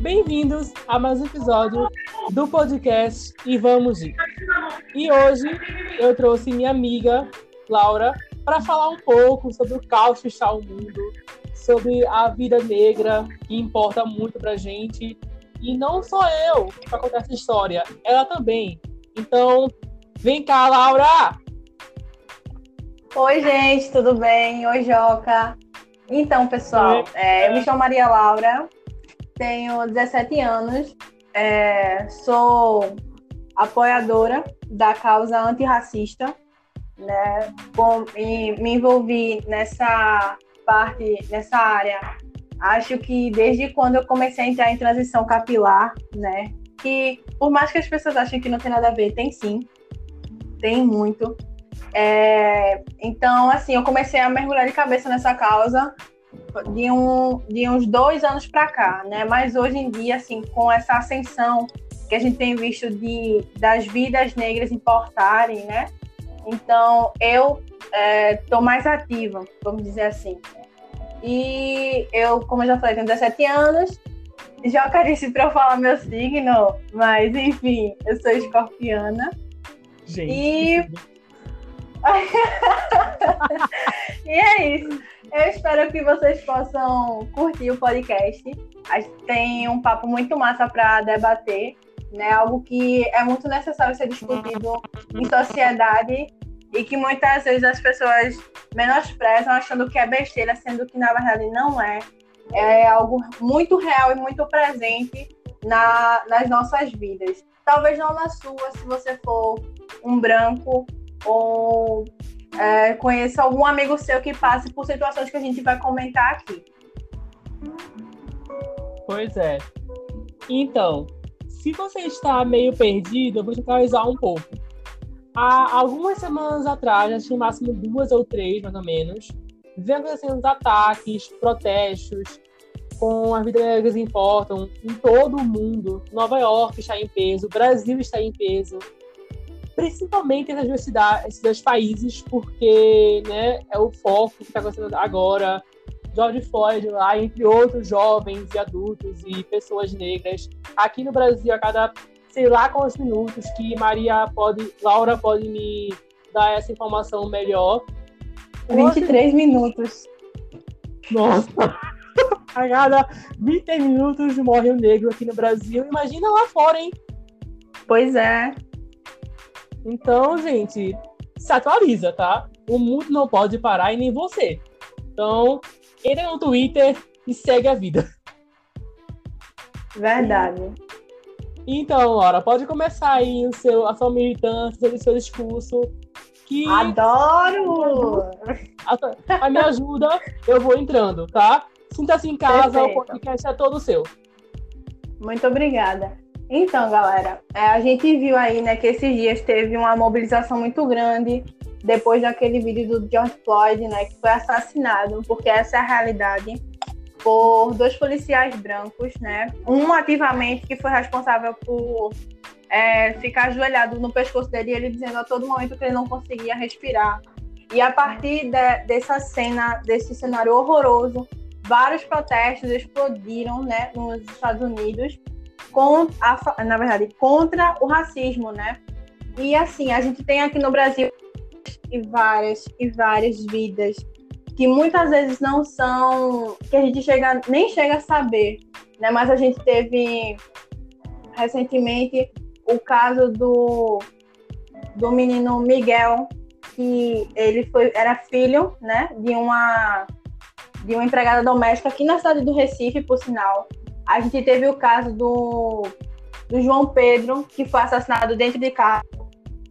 Bem-vindos a mais um episódio do podcast E Vamos Ir. E hoje eu trouxe minha amiga Laura para falar um pouco sobre o caos que está o mundo, sobre a vida negra que importa muito pra gente. E não só eu para contar essa história, ela também. Então, vem cá, Laura! Oi, gente, tudo bem? Oi, Joca. Então, pessoal, é, eu me chamo Maria Laura, tenho 17 anos, é, sou apoiadora da causa antirracista, né? Com, e me envolvi nessa parte, nessa área. Acho que desde quando eu comecei a entrar em transição capilar, né? Que por mais que as pessoas achem que não tem nada a ver, tem sim, tem muito. É, então, assim, eu comecei a mergulhar de cabeça nessa causa de, um, de uns dois anos para cá, né? Mas hoje em dia, assim, com essa ascensão que a gente tem visto de, das vidas negras importarem, né? Então, eu estou é, mais ativa, vamos dizer assim. E eu, como eu já falei, tenho 17 anos. Já disse para eu falar meu signo, mas enfim, eu sou escorpiana. Gente. E e é isso. Eu espero que vocês possam curtir o podcast. A gente tem um papo muito massa para debater, né? Algo que é muito necessário ser discutido em sociedade e que muitas vezes as pessoas menosprezam achando que é besteira, sendo que na verdade não é. É algo muito real e muito presente na, nas nossas vidas. Talvez não na sua, se você for um branco ou é, conheça algum amigo seu que passe por situações que a gente vai comentar aqui. Pois é. Então, se você está meio perdido, eu vou te atualizar um pouco. Há algumas semanas atrás, acho que no máximo duas ou três, mais ou menos, vendo acontecendo ataques, protestos com as negras importam em todo o mundo. Nova York está em peso, Brasil está em peso, principalmente nas duas cidades, esses dois países, porque né, é o foco que está acontecendo agora. George Floyd lá, entre outros jovens e adultos e pessoas negras. Aqui no Brasil, a cada sei lá quantos minutos que Maria pode, Laura pode me dar essa informação melhor. 23 minutos. Nossa! A cada 20 minutos morre um negro aqui no Brasil. Imagina lá fora, hein? Pois é. Então, gente, se atualiza, tá? O mundo não pode parar e nem você. Então, entra no Twitter e segue a vida. Verdade. Então, Laura, pode começar aí o seu, a sua militância, o seu discurso. Que Adoro! A, a me ajuda, eu vou entrando, tá? Sinta-se em casa, Perfeito. o podcast é todo seu. Muito obrigada. Então, galera, é, a gente viu aí, né, que esses dias teve uma mobilização muito grande depois daquele vídeo do George Floyd, né, que foi assassinado, porque essa é a realidade, por dois policiais brancos, né, um ativamente que foi responsável por é, ficar ajoelhado no pescoço dele, ele dizendo a todo momento que ele não conseguia respirar. E a partir de, dessa cena, desse cenário horroroso, vários protestos explodiram, né, nos Estados Unidos com a, na verdade, contra o racismo, né? E assim, a gente tem aqui no Brasil e várias e várias vidas que muitas vezes não são que a gente chega nem chega a saber, né? Mas a gente teve recentemente o caso do do menino Miguel, que ele foi era filho, né, de uma de uma empregada doméstica aqui na cidade do Recife, por sinal. A gente teve o caso do, do João Pedro, que foi assassinado dentro de casa.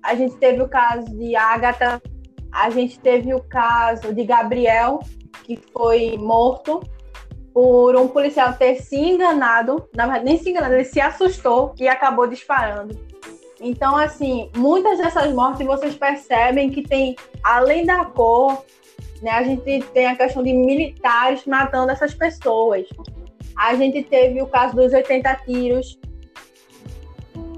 A gente teve o caso de Ágata. A gente teve o caso de Gabriel, que foi morto por um policial ter se enganado. Na verdade, nem se enganado, ele se assustou e acabou disparando. Então, assim, muitas dessas mortes vocês percebem que tem, além da cor, né, a gente tem a questão de militares matando essas pessoas. A gente teve o caso dos 80 tiros.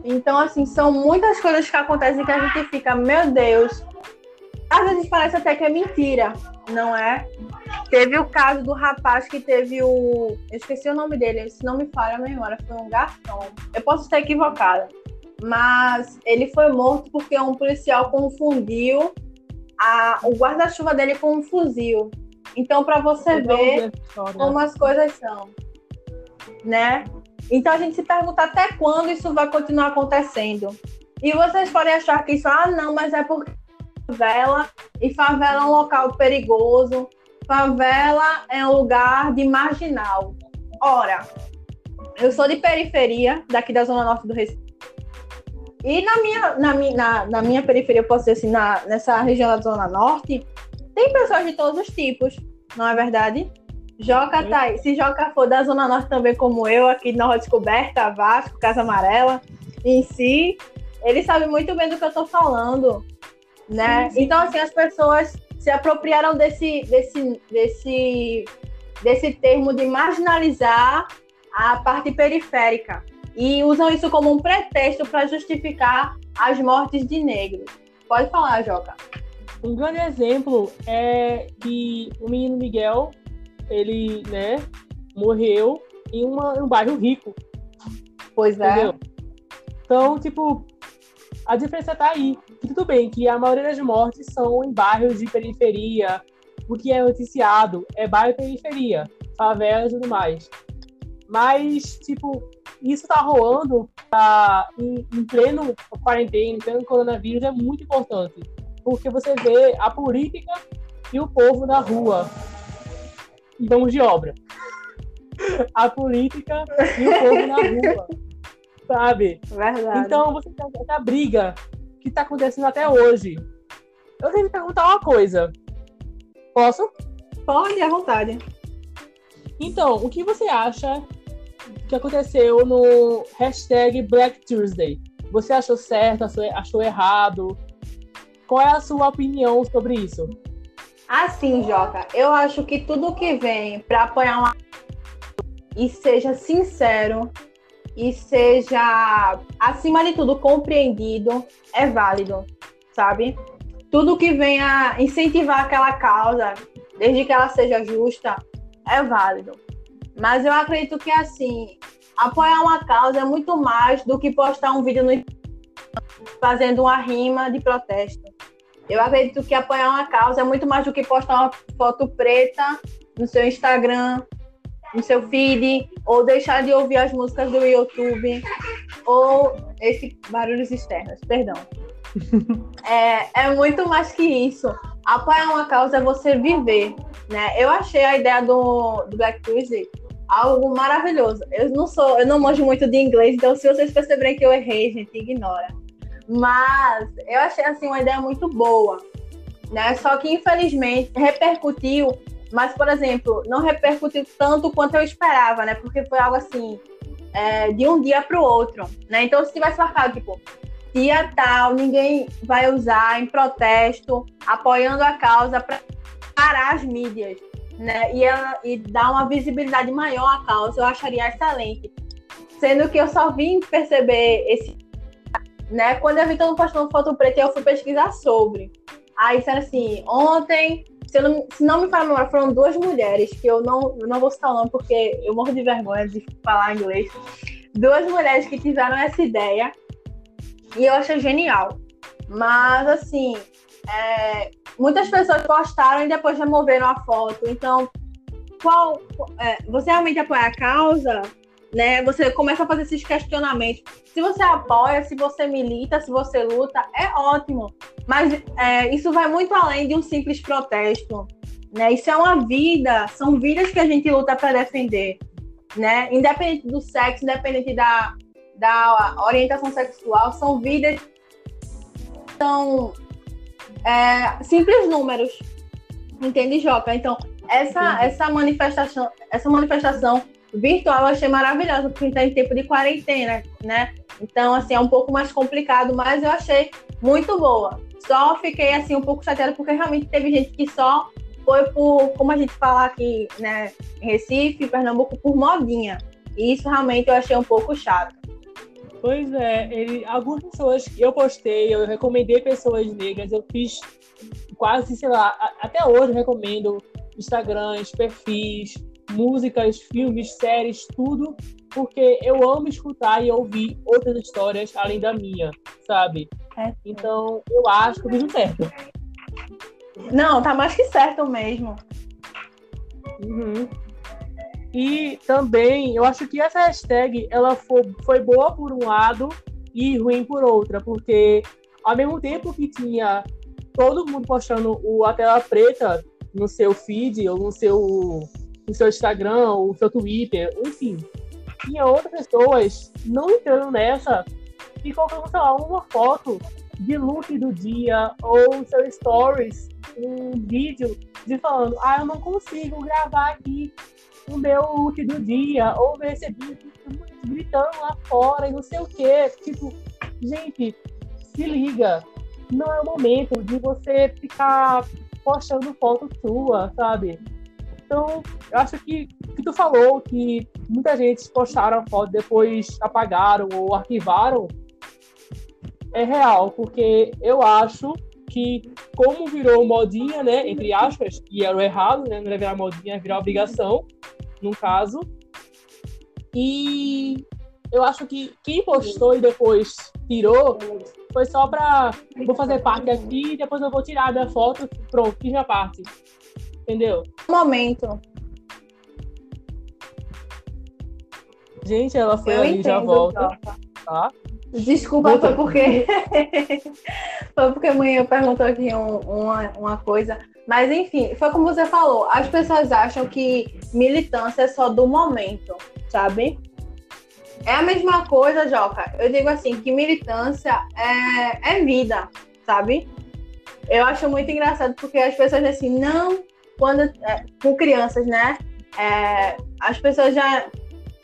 Então, assim, são muitas coisas que acontecem que a gente fica, meu Deus. Às vezes parece até que é mentira, não é? Teve o caso do rapaz que teve o. Eu esqueci o nome dele, se não me falha a memória, foi um garçom. Eu posso estar equivocada. Mas ele foi morto porque um policial confundiu a... o guarda-chuva dele com um fuzil. Então, para você ver como as coisas são, né? Então a gente se pergunta até quando isso vai continuar acontecendo. E vocês podem achar que isso, ah, não, mas é porque favela e favela é um local perigoso, favela é um lugar de marginal. Ora, eu sou de periferia, daqui da zona norte do Recife. E na minha, na na, na minha periferia, eu posso dizer assim, na, nessa região da zona norte, tem pessoas de todos os tipos, não é verdade? Joca tá aí. Se Joca for da Zona Norte também, como eu, aqui na Nova Descoberta, Vasco, Casa Amarela, em si, ele sabe muito bem do que eu tô falando, né? Sim, sim. Então, assim, as pessoas se apropriaram desse, desse, desse, desse termo de marginalizar a parte periférica e usam isso como um pretexto para justificar as mortes de negros. Pode falar, Joca. Um grande exemplo é que o menino Miguel, ele, né, morreu em, uma, em um bairro rico. Pois é. Entendeu? Então, tipo, a diferença tá aí. tudo bem que a maioria das mortes são em bairros de periferia. O que é noticiado é bairro periferia, favelas e tudo mais. Mas, tipo, isso tá rolando tá, em, em pleno quarentena, em pleno coronavírus, é muito importante porque você vê a política e o povo na rua mãos de obra. A política e o povo na rua, sabe? Verdade. Então você tem essa briga que está acontecendo até hoje. Eu tenho que perguntar uma coisa. Posso? Pode, à vontade. Então, o que você acha que aconteceu no hashtag Black Tuesday? Você achou certo, achou errado? Qual é a sua opinião sobre isso? Assim, Joca, eu acho que tudo que vem para apoiar uma e seja sincero e seja, acima de tudo, compreendido, é válido, sabe? Tudo que venha incentivar aquela causa, desde que ela seja justa, é válido. Mas eu acredito que, assim, apoiar uma causa é muito mais do que postar um vídeo no fazendo uma rima de protesto. Eu acredito que apoiar uma causa é muito mais do que postar uma foto preta no seu Instagram, no seu feed, ou deixar de ouvir as músicas do YouTube, ou esse barulhos externos, perdão. é, é muito mais que isso. Apoiar uma causa é você viver, né? Eu achei a ideia do, do Black Tuesday algo maravilhoso. Eu não sou, eu não manjo muito de inglês, então se vocês perceberem que eu errei, gente, ignora. Mas eu achei assim uma ideia muito boa, né? Só que infelizmente repercutiu, mas por exemplo, não repercutiu tanto quanto eu esperava, né? Porque foi algo assim é, de um dia para o outro, né? Então se tivesse marcado tipo dia tal, ninguém vai usar em protesto, apoiando a causa para parar as mídias, né? E, ela, e dar uma visibilidade maior à causa, eu acharia excelente. Sendo que eu só vim perceber esse né? Quando eu vi todo mundo postando foto preta, eu fui pesquisar sobre. Aí disseram assim, ontem, se, não, se não me falo memória, foram duas mulheres, que eu não, eu não vou citar o nome porque eu morro de vergonha de falar inglês. Duas mulheres que tiveram essa ideia e eu achei genial. Mas, assim, é, muitas pessoas postaram e depois removeram a foto. Então, qual, é, você realmente apoia a causa? Né? Você começa a fazer esses questionamentos. Se você apoia, se você milita, se você luta, é ótimo. Mas é, isso vai muito além de um simples protesto, né? Isso é uma vida, são vidas que a gente luta para defender, né? Independente do sexo, independente da, da orientação sexual, são vidas são é, simples números, entende, Joca? Então essa essa manifestação essa manifestação virtual eu achei maravilhosa, porque está em tempo de quarentena, né? Então, assim, é um pouco mais complicado, mas eu achei muito boa. Só fiquei, assim, um pouco chateada, porque realmente teve gente que só foi por, como a gente fala aqui, né, Recife, Pernambuco, por modinha. E isso realmente eu achei um pouco chato. Pois é, ele, algumas pessoas que eu postei, eu recomendei pessoas negras, eu fiz quase, sei lá, até hoje eu recomendo Instagrams, perfis, músicas, filmes, séries, tudo, porque eu amo escutar e ouvir outras histórias além da minha, sabe? É. Então, eu acho que eu fiz certo. Não, tá mais que certo mesmo. Uhum. E também, eu acho que essa hashtag ela foi, foi boa por um lado e ruim por outra, porque ao mesmo tempo que tinha todo mundo postando o, a tela preta no seu feed ou no seu, no seu Instagram no seu Twitter, enfim, tinha outras pessoas não entrando nessa e colocando, sei lá, uma foto de look do dia ou seu stories, um vídeo de falando, ah, eu não consigo gravar aqui o meu look do dia, ou recebi gritando lá fora e não sei o que. Tipo, gente, se liga, não é o momento de você ficar postando foto sua, sabe? Então, eu acho que que tu falou que muita gente postaram foto depois apagaram ou arquivaram é real, porque eu acho que como virou modinha, né, entre aspas, e era o errado, né, não era virar modinha, virar obrigação, no caso. E eu acho que quem postou e depois tirou foi só pra. Vou fazer parte aqui, depois eu vou tirar minha foto, pronto, fiz minha parte. Entendeu? Momento. Gente, ela foi eu ali, entendo, já volta. Tá? Desculpa, foi porque. foi porque a mãe perguntou aqui um, uma, uma coisa. Mas, enfim, foi como você falou. As pessoas acham que militância é só do momento, sabe? É a mesma coisa, Joca. Eu digo assim, que militância é, é vida, sabe? Eu acho muito engraçado porque as pessoas assim, não, quando é, com crianças, né? É, as pessoas já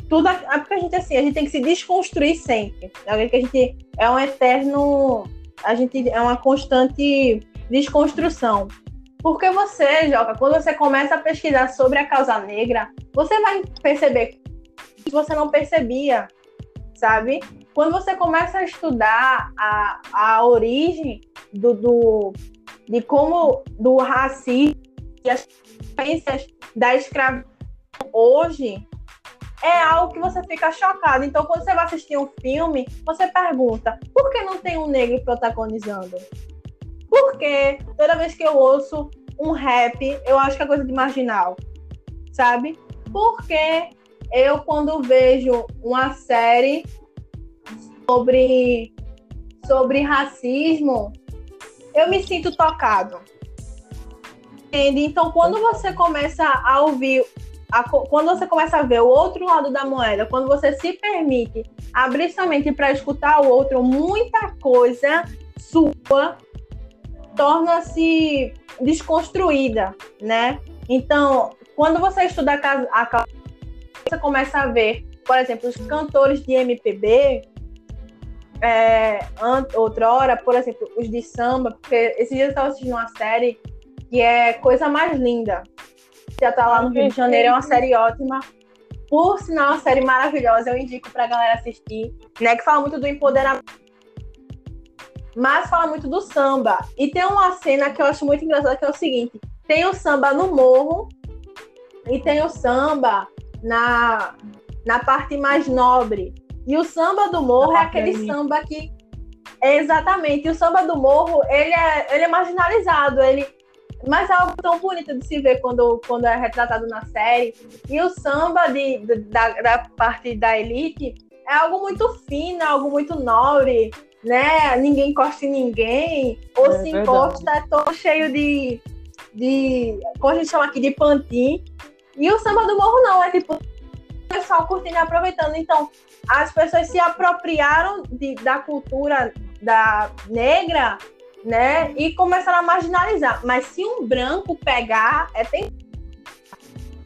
tudo é porque a gente assim, a gente tem que se desconstruir sempre. É que a gente é um eterno, a gente é uma constante desconstrução. Porque você, Joca, quando você começa a pesquisar sobre a causa negra, você vai perceber que você não percebia, sabe? Quando você começa a estudar a, a origem do, do de como do racismo as consequências da escravidão hoje, é algo que você fica chocado. Então, quando você vai assistir um filme, você pergunta: por que não tem um negro protagonizando? Porque toda vez que eu ouço um rap, eu acho que é coisa de marginal, sabe? Porque eu, quando vejo uma série sobre, sobre racismo, eu me sinto tocado. Entende? Então, quando você começa a ouvir a, quando você começa a ver o outro lado da moeda, quando você se permite abrir sua mente para escutar o outro, muita coisa sua torna-se desconstruída, né? Então, quando você estuda a, a você começa a ver, por exemplo, os cantores de MPB, é, outrora, por exemplo, os de samba, porque esses dias eu estava assistindo uma série que é Coisa Mais Linda, já tá lá no Rio de Janeiro, é uma série ótima. Por sinal, uma série maravilhosa, eu indico pra galera assistir, né? Que fala muito do empoderamento. Mas fala muito do samba. E tem uma cena que eu acho muito engraçada, que é o seguinte: tem o samba no morro e tem o samba na, na parte mais nobre. E o samba do morro é aquele samba que. Exatamente. E o samba do morro, ele é, ele é marginalizado. Ele, mas é algo tão bonito de se ver quando, quando é retratado na série. E o samba de, de da, da parte da elite é algo muito fino, algo muito nobre, né? Ninguém encosta em ninguém, ou é se verdade. encosta, é todo cheio de, de. Como a gente chama aqui de pantin. E o samba do morro não, é tipo o pessoal curtindo e aproveitando. Então, as pessoas se apropriaram de, da cultura da negra né? E começaram a marginalizar. Mas se um branco pegar, é tem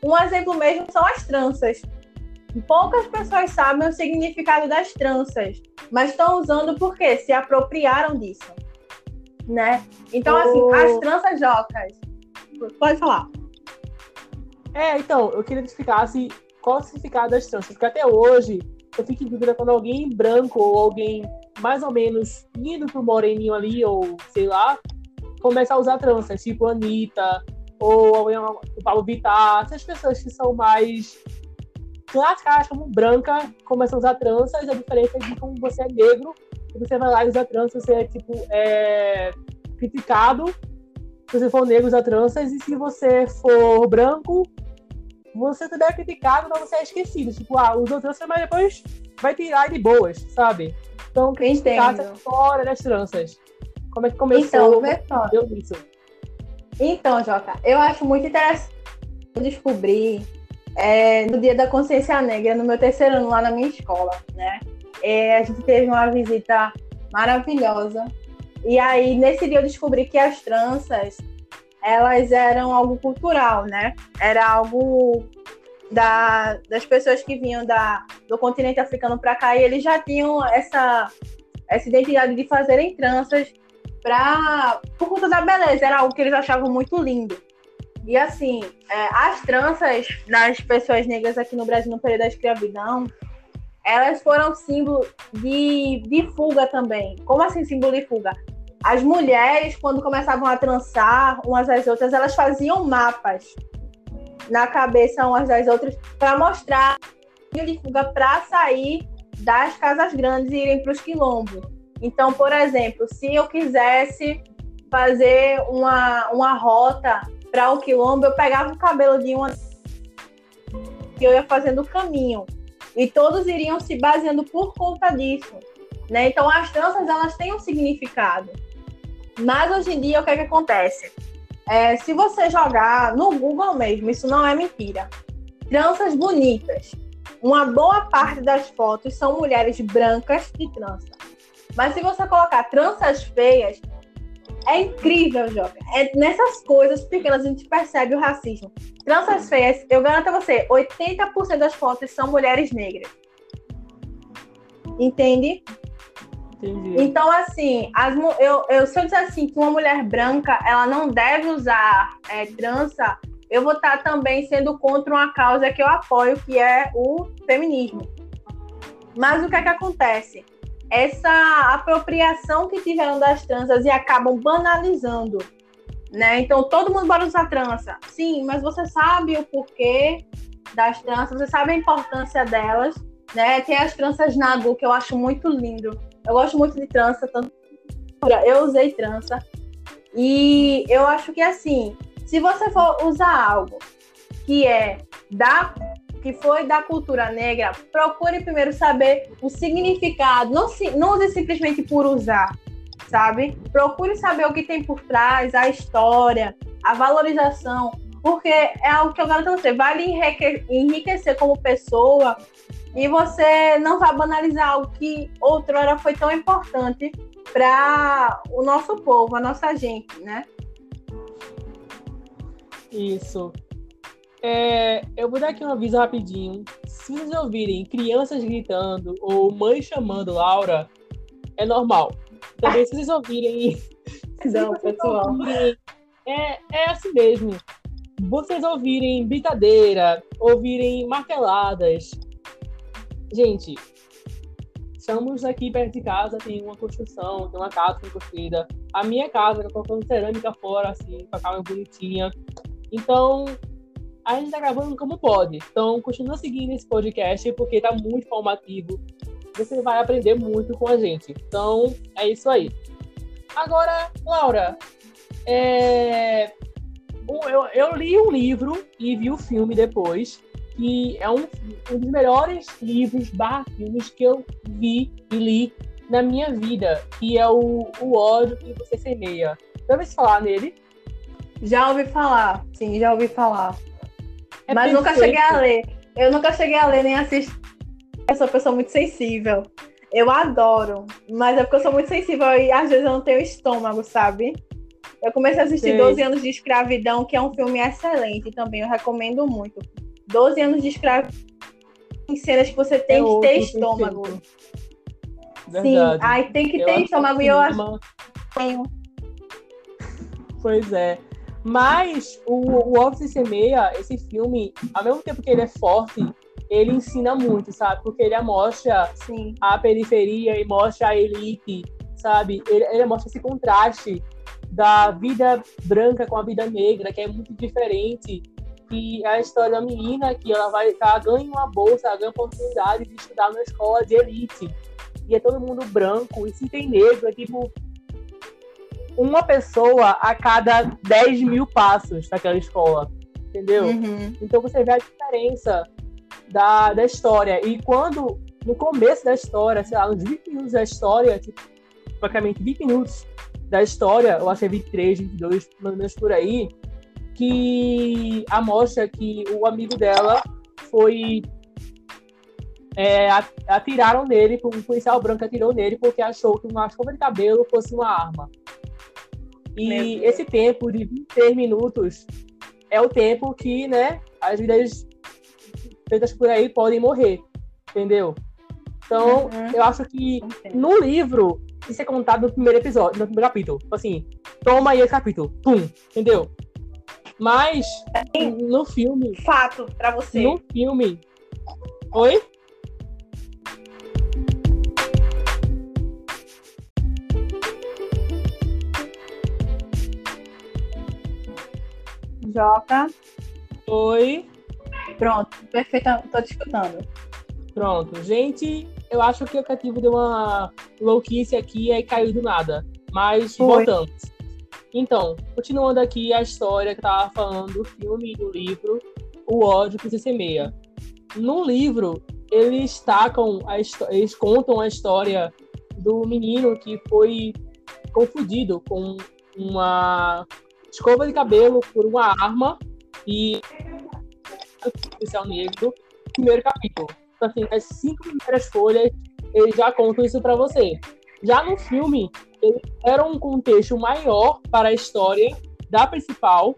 um exemplo mesmo são as tranças. Poucas pessoas sabem o significado das tranças, mas estão usando porque se apropriaram disso, né? Então, assim, oh. as tranças jocas. Pode falar. É, então, eu queria que explicasse qual o significado das tranças, porque até hoje eu fico em dúvida quando alguém branco ou alguém mais ou menos indo pro moreninho ali, ou sei lá, começa a usar tranças, tipo Anitta, ou o Pablo Vittar, essas pessoas que são mais classificadas como branca começam a usar tranças, a diferença é que como você é negro, você vai lá e usa tranças, você é tipo é, criticado. Se você for negro usar tranças, e se você for branco, você também é criticado, mas você é esquecido. Tipo, ah, usou tranças, mas depois vai tirar de boas, sabe? Então, criticar essa história das tranças. Como é que começou? Então, deu isso? Então, Jota, eu acho muito interessante descobrir é, no Dia da Consciência Negra, no meu terceiro ano lá na minha escola, né? É, a gente teve uma visita maravilhosa. E aí, nesse dia, eu descobri que as tranças, elas eram algo cultural, né? Era algo da, das pessoas que vinham da, do continente africano para cá e eles já tinham essa, essa identidade de fazerem tranças pra, por conta da beleza, era algo que eles achavam muito lindo. E assim, é, as tranças das pessoas negras aqui no Brasil no período da escravidão, elas foram símbolo de, de fuga também. Como assim símbolo de fuga? As mulheres, quando começavam a trançar umas às outras, elas faziam mapas na cabeça umas das outras para mostrar de fuga para sair das casas grandes e irem para os quilombos. Então, por exemplo, se eu quisesse fazer uma, uma rota para o quilombo, eu pegava o cabelo de uma e eu ia fazendo o caminho. E todos iriam se baseando por conta disso. Né? Então, as tranças, elas têm um significado. Mas, hoje em dia, o que, é que acontece? É, se você jogar no Google mesmo, isso não é mentira. Tranças bonitas. Uma boa parte das fotos são mulheres brancas de trança. Mas se você colocar tranças feias, é incrível, Joga. É nessas coisas pequenas a gente percebe o racismo. Tranças feias, eu garanto a você, 80% das fotos são mulheres negras. Entende? Entendi. Então, assim, as, eu, eu, se eu disser assim que uma mulher branca ela não deve usar é, trança, eu vou estar também sendo contra uma causa que eu apoio, que é o feminismo. Mas o que é que acontece? essa apropriação que tiveram das tranças e acabam banalizando, né? Então todo mundo pode usar trança. Sim, mas você sabe o porquê das tranças, você sabe a importância delas, né? Tem as tranças Nagu que eu acho muito lindo. Eu gosto muito de trança, tanto eu usei trança. E eu acho que assim, se você for usar algo que é da que foi da cultura negra, procure primeiro saber o significado. Não, não use simplesmente por usar, sabe? Procure saber o que tem por trás, a história, a valorização, porque é algo que eu garanto a você, vai lhe enriquecer como pessoa e você não vai banalizar algo que outrora foi tão importante para o nosso povo, a nossa gente, né? Isso. É, eu vou dar aqui um aviso rapidinho. Se vocês ouvirem crianças gritando ou mãe chamando Laura, é normal. Também se vocês ouvirem. Não, pessoal. Ouvirem, é, é assim mesmo. Vocês ouvirem brincadeira, ouvirem marteladas. Gente, estamos aqui perto de casa, tem uma construção, tem uma casa construída. A minha casa, eu colocando cerâmica fora, assim, com a casa bonitinha. Então, a gente tá gravando como pode. Então, continua seguindo esse podcast, porque tá muito informativo. Você vai aprender muito com a gente. Então, é isso aí. Agora, Laura, é... eu, eu li um livro e vi o filme depois, que é um, um dos melhores livros barra filmes que eu vi e li na minha vida, que é o, o ódio que você semeia. Já ouviu falar nele? Já ouvi falar, sim, já ouvi falar. É mas perfeito. nunca cheguei a ler. Eu nunca cheguei a ler nem assistir. Eu sou uma pessoa muito sensível. Eu adoro, mas é porque eu sou muito sensível e às vezes eu não tenho estômago, sabe? Eu comecei a assistir Sim. 12 anos de escravidão, que é um filme excelente também, eu recomendo muito. 12 anos de escravidão em cenas que você tem é que ter estômago. Sim, aí tem que eu ter estômago e eu acho. Tenho. Pois é. Mas o, o Office Semeia, esse filme, ao mesmo tempo que ele é forte, ele ensina muito, sabe? Porque ele mostra Sim. a periferia e mostra a elite, sabe? Ele, ele mostra esse contraste da vida branca com a vida negra, que é muito diferente. E a história da menina que ela vai, ela ganha uma bolsa, ela ganha a oportunidade de estudar numa escola de elite. E é todo mundo branco, e se tem negro, é tipo uma pessoa a cada 10 mil passos naquela escola. Entendeu? Uhum. Então você vê a diferença da, da história. E quando, no começo da história, sei lá, nos 20 minutos da história, tipo, praticamente 20 minutos da história, eu acho que é 23, 22, mais ou menos por aí, que a mostra que o amigo dela foi. É, atiraram nele, um policial branco atirou nele porque achou que uma escova de cabelo fosse uma arma. E esse tempo de 23 minutos é o tempo que, né, as vidas feitas por aí podem morrer, entendeu? Então, uhum. eu acho que no livro isso é contado no primeiro episódio, no primeiro capítulo. Tipo assim, toma aí esse capítulo, pum, entendeu? Mas no filme. Fato para você. No filme. Oi? Joca. Oi. Pronto, perfeito, tô te escutando. Pronto, gente, eu acho que o cativo deu uma louquice aqui e caiu do nada. Mas Foi. voltamos. Então, continuando aqui a história que tava falando do filme e do livro, O ódio que se semeia. No livro, eles destacam, a eles contam a história do menino que foi confundido com uma escova de cabelo por uma arma e policial negro, primeiro capítulo. Então, assim, as cinco primeiras folhas, eles já contam isso para você. Já no filme, eles deram um contexto maior para a história da principal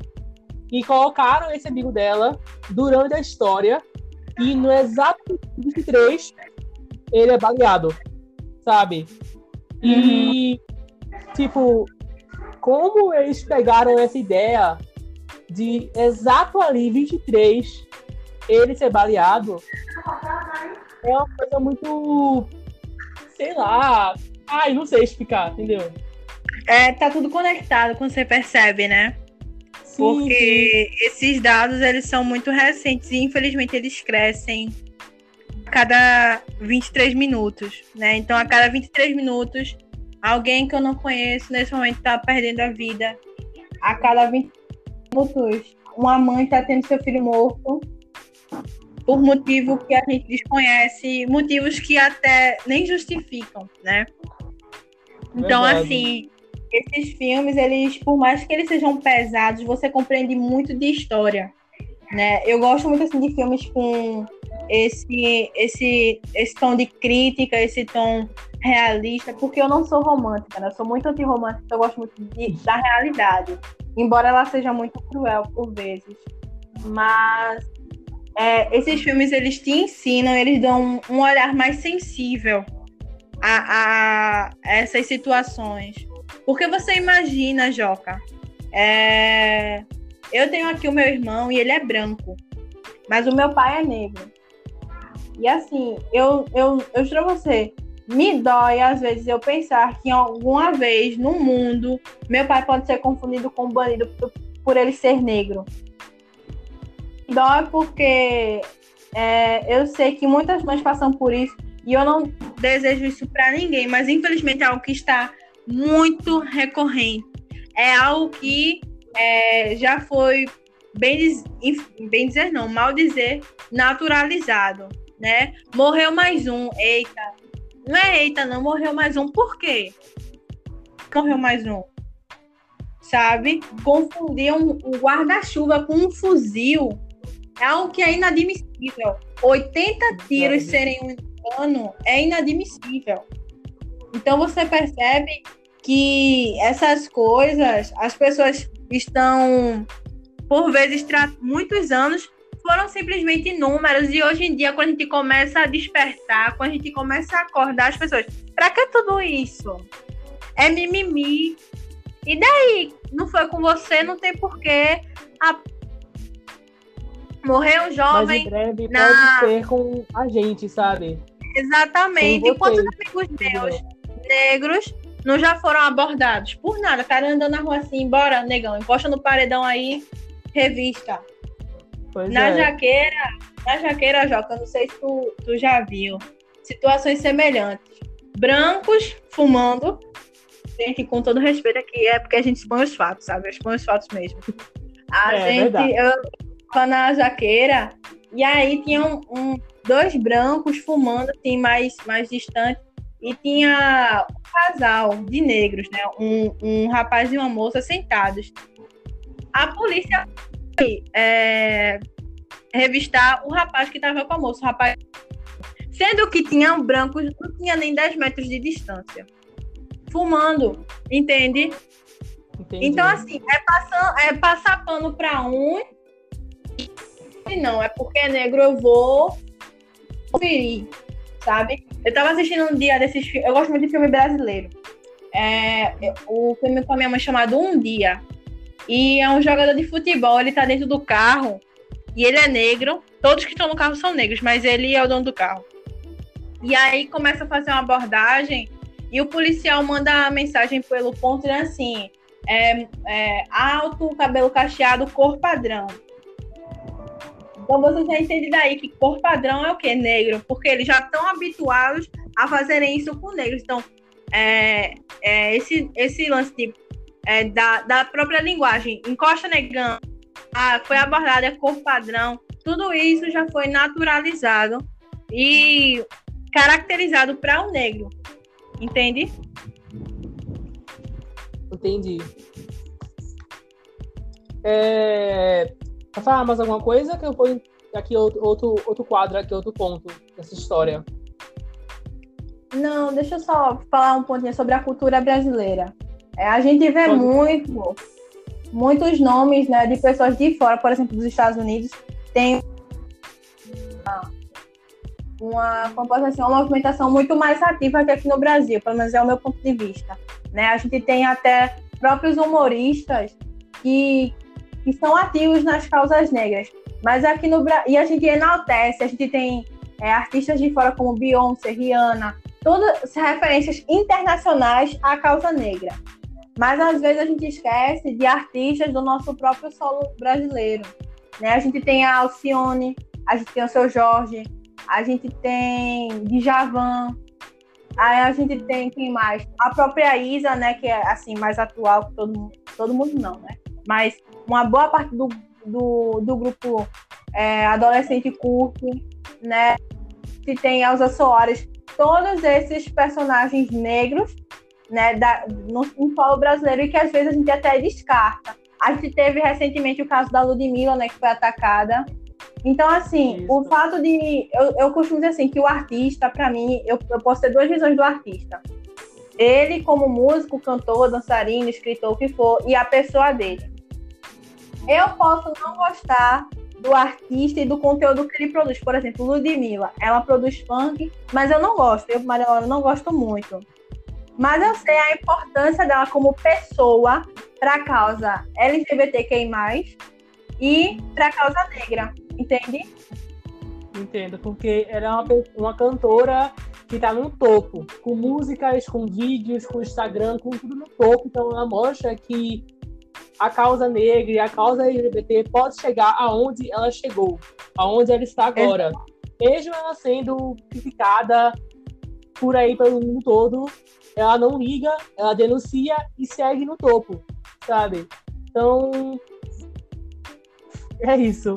e colocaram esse amigo dela durante a história e no exato 23 ele é baleado, sabe? E, tipo, como eles pegaram essa ideia de exato ali 23 ele ser baleado é uma coisa muito sei lá ai não sei explicar entendeu é tá tudo conectado quando você percebe né sim, porque sim. esses dados eles são muito recentes e infelizmente eles crescem a cada 23 minutos né então a cada 23 minutos Alguém que eu não conheço nesse momento está perdendo a vida a cada 20 minutos. Uma mãe está tendo seu filho morto por motivo que a gente desconhece, motivos que até nem justificam, né? Então, Verdade. assim, esses filmes, eles, por mais que eles sejam pesados, você compreende muito de história, né? Eu gosto muito assim de filmes com esse esse esse tom de crítica, esse tom realista, porque eu não sou romântica, né? Eu sou muito antirromântica, eu gosto muito de, da realidade, embora ela seja muito cruel por vezes. Mas é, esses filmes eles te ensinam, eles dão um, olhar mais sensível a, a, essas situações. Porque você imagina, Joca, é, eu tenho aqui o meu irmão e ele é branco, mas o meu pai é negro. E assim, eu, eu, eu juro você, me dói às vezes eu pensar que alguma vez no mundo meu pai pode ser confundido com um bandido por, por ele ser negro. Dói porque é, eu sei que muitas mães passam por isso e eu não desejo isso para ninguém, mas infelizmente é algo que está muito recorrente. É algo que é, já foi bem, bem dizer não, mal dizer, naturalizado, né? Morreu mais um, eita, não é eita, não, morreu mais um. Por quê? Morreu mais um. Sabe? Confundir um, um guarda-chuva com um fuzil é algo que é inadmissível. 80 tiros serem um ano é inadmissível. Então você percebe que essas coisas, as pessoas estão, por vezes, muitos anos foram simplesmente números. E hoje em dia, quando a gente começa a despertar, quando a gente começa a acordar as pessoas, pra que tudo isso? É mimimi. E daí? Não foi com você, não tem porquê. Morreu um jovem. Mas em breve na... pode ser com a gente, sabe? Exatamente. Quantos amigos meus negros não já foram abordados por nada. Cara andando na rua assim, bora, negão, encosta no paredão aí, revista. Pois na é. jaqueira, na jaqueira, Joca, não sei se tu, tu já viu. Situações semelhantes. Brancos fumando. Gente, com todo respeito aqui, é porque a gente expõe os fatos, sabe? Eu expõe os fatos mesmo. A é, gente, eu na jaqueira, e aí tinha um, um, dois brancos fumando, assim, mais, mais distante. E tinha um casal de negros, né? Um, um rapaz e uma moça sentados. A polícia é, revistar o rapaz que estava com a moça. O rapaz, sendo que tinha um branco, não tinha nem 10 metros de distância. Fumando, entende? Entendi. Então, assim, é, passar, é passar pano para um. E não, é porque é negro, eu vou conferir, sabe? Eu tava assistindo um dia desses filmes. Eu gosto muito de filme brasileiro. É, o filme com a minha mãe chamado Um Dia. E é um jogador de futebol, ele tá dentro do carro e ele é negro. Todos que estão no carro são negros, mas ele é o dono do carro. E aí começa a fazer uma abordagem e o policial manda a mensagem pelo ponto assim: é, é, alto, cabelo cacheado, cor padrão. Então você já entende daí que cor padrão é o que? Negro, porque eles já estão habituados a fazerem isso com negros. Então, é, é esse, esse lance de é, da, da própria linguagem. Encosta negão, ah, foi abordada a cor padrão. Tudo isso já foi naturalizado e caracterizado para o negro. Entende? Entendi. É... Quer falar mais alguma coisa? Que eu ponho aqui outro, outro, outro quadro, aqui outro ponto dessa história. Não, deixa eu só falar um pouquinho sobre a cultura brasileira. É, a gente vê Pode. muito, muitos nomes né, de pessoas de fora, por exemplo, dos Estados Unidos, tem uma, uma, assim, uma movimentação muito mais ativa que aqui no Brasil, pelo menos é o meu ponto de vista. Né? A gente tem até próprios humoristas que, que são ativos nas causas negras. Mas aqui no Brasil, e a gente enaltece, a gente tem é, artistas de fora como Beyoncé, Rihanna, todas referências internacionais à causa negra. Mas às vezes a gente esquece de artistas do nosso próprio solo brasileiro. Né? A gente tem a Alcione, a gente tem o seu Jorge, a gente tem Djavan, aí a gente tem quem mais? A própria Isa, né, que é assim mais atual que todo mundo, todo mundo não, né? Mas uma boa parte do, do, do grupo é, adolescente curto, né? Se tem Elza Soares, todos esses personagens negros né, da, no, no solo brasileiro e que às vezes a gente até descarta. A gente teve recentemente o caso da Ludmilla, né, que foi atacada. Então, assim, Isso. o fato de. Eu, eu costumo dizer assim, que o artista, para mim, eu, eu posso ter duas visões do artista. Ele, como músico, cantor, dançarino, escritor, o que for, e a pessoa dele. Eu posso não gostar do artista e do conteúdo que ele produz. Por exemplo, Ludmilla, ela produz funk, mas eu não gosto. Eu, Maria Laura, não gosto muito. Mas eu sei a importância dela como pessoa para a causa LGBTQI+, e para a causa negra, entende? Entendo, porque ela é uma, uma cantora que está no topo, com músicas, com vídeos, com Instagram, com tudo no topo. Então ela mostra que a causa negra e a causa LGBT pode chegar aonde ela chegou, aonde ela está agora. É. Mesmo ela sendo criticada por aí pelo mundo todo, ela não liga, ela denuncia e segue no topo, sabe? Então, é isso.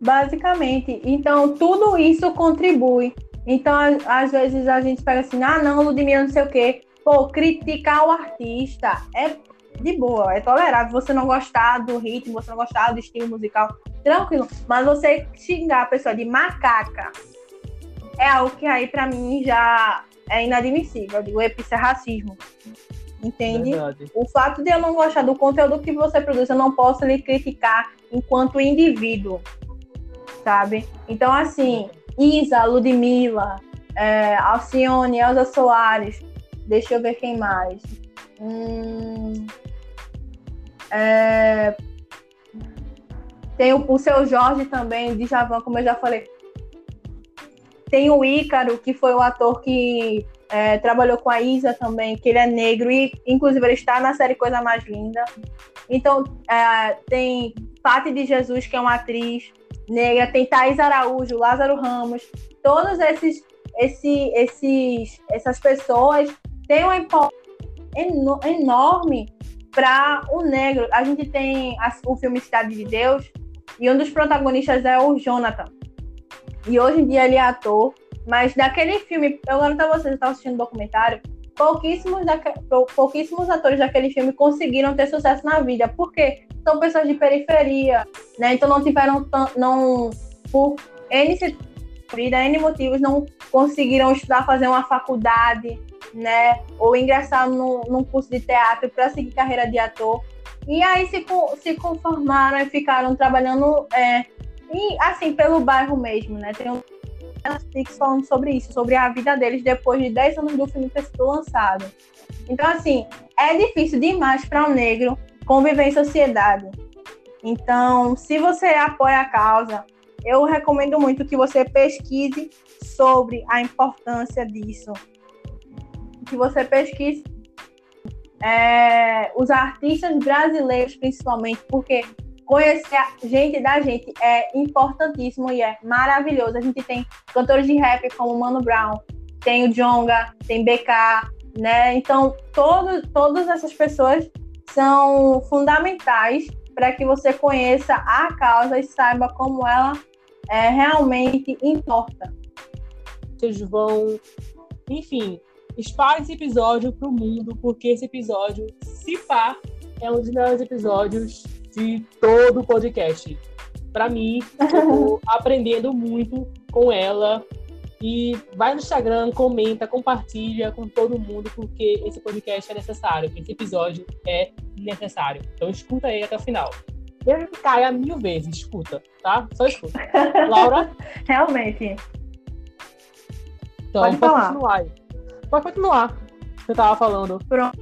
Basicamente. Então, tudo isso contribui. Então, às vezes a gente pega assim, ah, não, Ludmilla, não sei o quê. Pô, criticar o artista é de boa, é tolerável. Você não gostar do ritmo, você não gostar do estilo musical, tranquilo. Mas você xingar a pessoa de macaca é algo que aí, para mim, já é inadmissível. Eu digo, isso é racismo. Entende? Verdade. O fato de eu não gostar do conteúdo que você produz, eu não posso lhe criticar enquanto indivíduo, sabe? Então, assim, Isa, Ludmilla, é, Alcione, Elza Soares, deixa eu ver quem mais. Hum, é, tem o, o seu Jorge também, de Javan, como eu já falei. Tem o Ícaro, que foi o ator que é, trabalhou com a Isa também, que ele é negro, e inclusive ele está na série Coisa Mais Linda. Então, é, tem Patti de Jesus, que é uma atriz negra, tem Thaís Araújo, Lázaro Ramos, todos esses, esse, esses, essas pessoas têm uma importância enorme para o negro. A gente tem o filme Cidade de Deus, e um dos protagonistas é o Jonathan. E hoje em dia ele é ator, mas daquele filme, eu garanto a vocês, eu estava assistindo um documentário, pouquíssimos, pouquíssimos atores daquele filme conseguiram ter sucesso na vida, porque são pessoas de periferia, né? Então não tiveram, não, por N N motivos, não conseguiram estudar, fazer uma faculdade, né? Ou ingressar no, num curso de teatro para seguir carreira de ator. E aí se, se conformaram e ficaram trabalhando, é, e, assim, pelo bairro mesmo, né? Tem um Netflix falando sobre isso, sobre a vida deles depois de 10 anos do filme ter sido lançado. Então, assim, é difícil demais para um negro conviver em sociedade. Então, se você apoia a causa, eu recomendo muito que você pesquise sobre a importância disso. Que você pesquise é, os artistas brasileiros, principalmente, porque conhecer a gente da gente é importantíssimo e é maravilhoso. A gente tem cantores de rap como Mano Brown, tem o Jonga, tem BK, né? Então, todo, todas essas pessoas são fundamentais para que você conheça a causa e saiba como ela é, realmente importa. Vocês vão, enfim, espalhe esse episódio para o mundo, porque esse episódio, se pá, é um dos melhores episódios de todo o podcast. Para mim, eu tô aprendendo muito com ela. E vai no Instagram, comenta, compartilha com todo mundo, porque esse podcast é necessário, esse episódio é necessário. Então escuta aí até o final. Mesmo que caia mil vezes, escuta, tá? Só escuta. Laura? Realmente. Então, pode, pode falar. continuar. Pode continuar. Você tava falando. Pronto.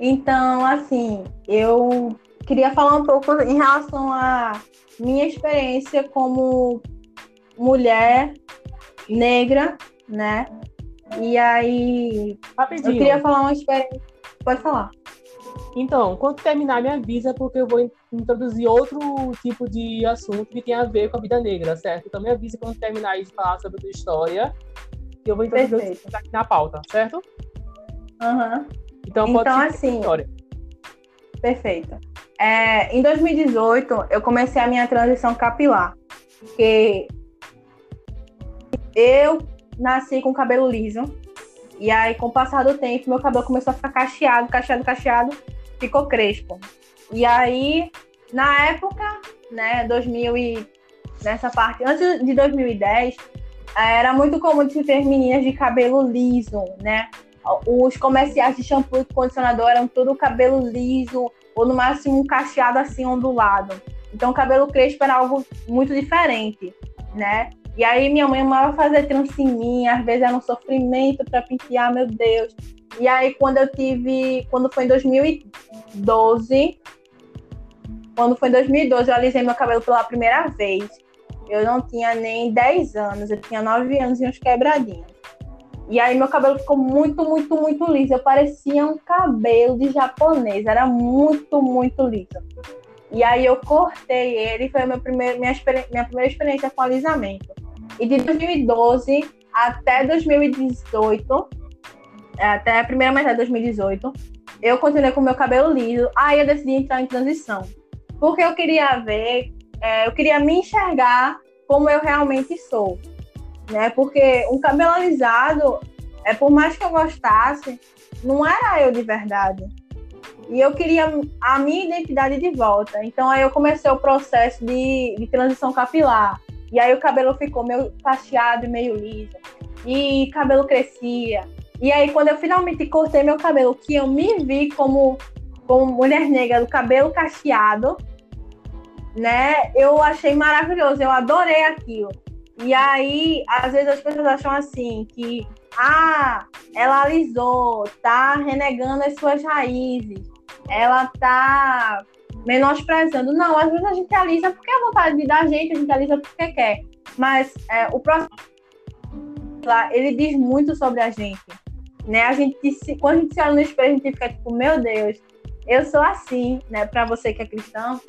Então, assim, eu queria falar um pouco em relação à minha experiência como mulher negra, né? E aí, Rapidinho. eu queria falar uma experiência. Pode falar. Então, quando terminar, me avisa, porque eu vou introduzir outro tipo de assunto que tem a ver com a vida negra, certo? Então, me avisa quando terminar de falar sobre a tua história, que eu vou introduzir aqui na pauta, certo? Uhum. Então, pode então assim, história. Perfeito. É, em 2018, eu comecei a minha transição capilar, porque eu nasci com cabelo liso, e aí, com o passar do tempo, meu cabelo começou a ficar cacheado, cacheado, cacheado, ficou crespo. E aí, na época, né, 2000 e nessa parte, antes de 2010, era muito comum de ter meninas de cabelo liso, né? Os comerciais de shampoo e condicionador eram tudo cabelo liso, ou no máximo um cacheado assim ondulado. Então, o cabelo crespo era algo muito diferente, né? E aí minha mãe amava fazer mim, às vezes era um sofrimento para pentear, meu Deus. E aí quando eu tive, quando foi em 2012, quando foi em 2012 eu alisei meu cabelo pela primeira vez. Eu não tinha nem 10 anos, eu tinha 9 anos e uns quebradinhos. E aí meu cabelo ficou muito, muito, muito liso. Eu parecia um cabelo de japonês, era muito, muito liso. E aí eu cortei ele, foi minha primeira, minha, minha primeira experiência com alisamento. E de 2012 até 2018, é, até a primeira metade de 2018, eu continuei com meu cabelo liso. Aí eu decidi entrar em transição. Porque eu queria ver, é, eu queria me enxergar como eu realmente sou. Né? Porque um cabelo alisado, é, por mais que eu gostasse, não era eu de verdade. E eu queria a minha identidade de volta. Então aí eu comecei o processo de, de transição capilar. E aí o cabelo ficou meio cacheado e meio liso. E cabelo crescia. E aí quando eu finalmente cortei meu cabelo, que eu me vi como, como mulher negra do cabelo cacheado, né? Eu achei maravilhoso, eu adorei aquilo. E aí, às vezes as pessoas acham assim que ah, ela alisou, tá renegando as suas raízes, ela tá menosprezando. Não, às vezes a gente alisa porque é vontade da gente, a gente alisa porque quer. Mas é, o próximo lá, ele diz muito sobre a gente. né? A gente, quando a gente se olha no espelho, a gente fica tipo, meu Deus, eu sou assim, né? Para você que é cristão,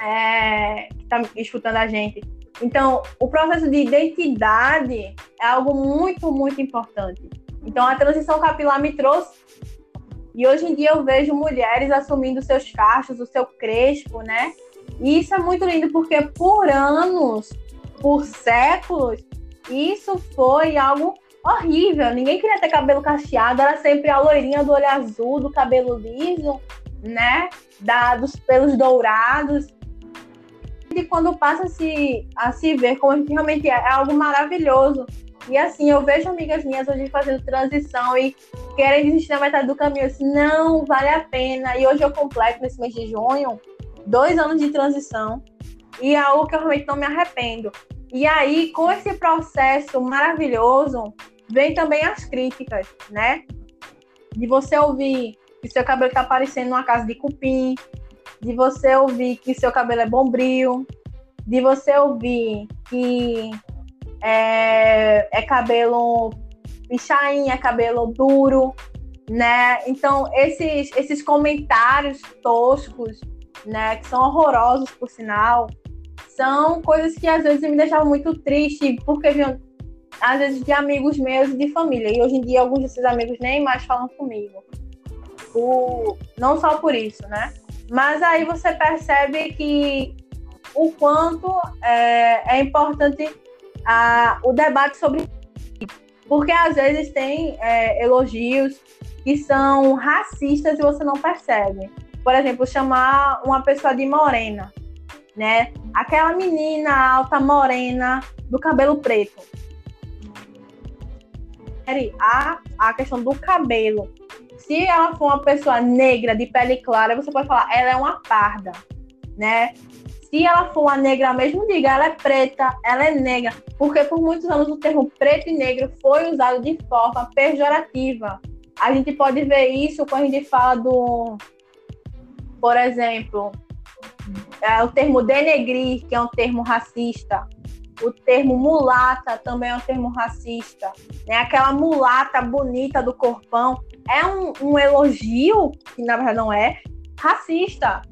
é, que está escutando a gente. Então, o processo de identidade é algo muito, muito importante. Então, a transição capilar me trouxe. E hoje em dia eu vejo mulheres assumindo seus cachos, o seu crespo, né? E isso é muito lindo porque por anos, por séculos, isso foi algo horrível. Ninguém queria ter cabelo cacheado, era sempre a loirinha do olho azul, do cabelo liso, né? Da, dos pelos dourados. E quando passa a se, a se ver como gente realmente é, é algo maravilhoso. E assim, eu vejo amigas minhas hoje fazendo transição e querem desistir na metade do caminho. Assim, não, vale a pena. E hoje eu completo nesse mês de junho dois anos de transição. E é algo que eu realmente não me arrependo. E aí, com esse processo maravilhoso, vem também as críticas, né? De você ouvir que seu cabelo está parecendo uma casa de cupim, de você ouvir que seu cabelo é bombril, de você ouvir que é, é cabelo pichain, é cabelo duro, né? Então, esses, esses comentários toscos, né, que são horrorosos, por sinal, são coisas que às vezes me deixavam muito triste, porque vinham às vezes de amigos meus e de família. E hoje em dia alguns desses amigos nem mais falam comigo. O... Não só por isso, né? Mas aí você percebe que o quanto é, é importante a, o debate sobre porque às vezes tem é, elogios que são racistas e você não percebe. Por exemplo, chamar uma pessoa de morena, né? Aquela menina alta morena do cabelo preto a, a questão do cabelo. Se ela for uma pessoa negra, de pele clara, você pode falar, ela é uma parda, né? Se ela for uma negra mesmo, diga, ela é preta, ela é negra. Porque por muitos anos o termo preto e negro foi usado de forma pejorativa. A gente pode ver isso quando a gente fala do, por exemplo, é, o termo denegrir, que é um termo racista. O termo mulata também é um termo racista. Né? Aquela mulata bonita do corpão é um, um elogio, que na verdade não é, racista.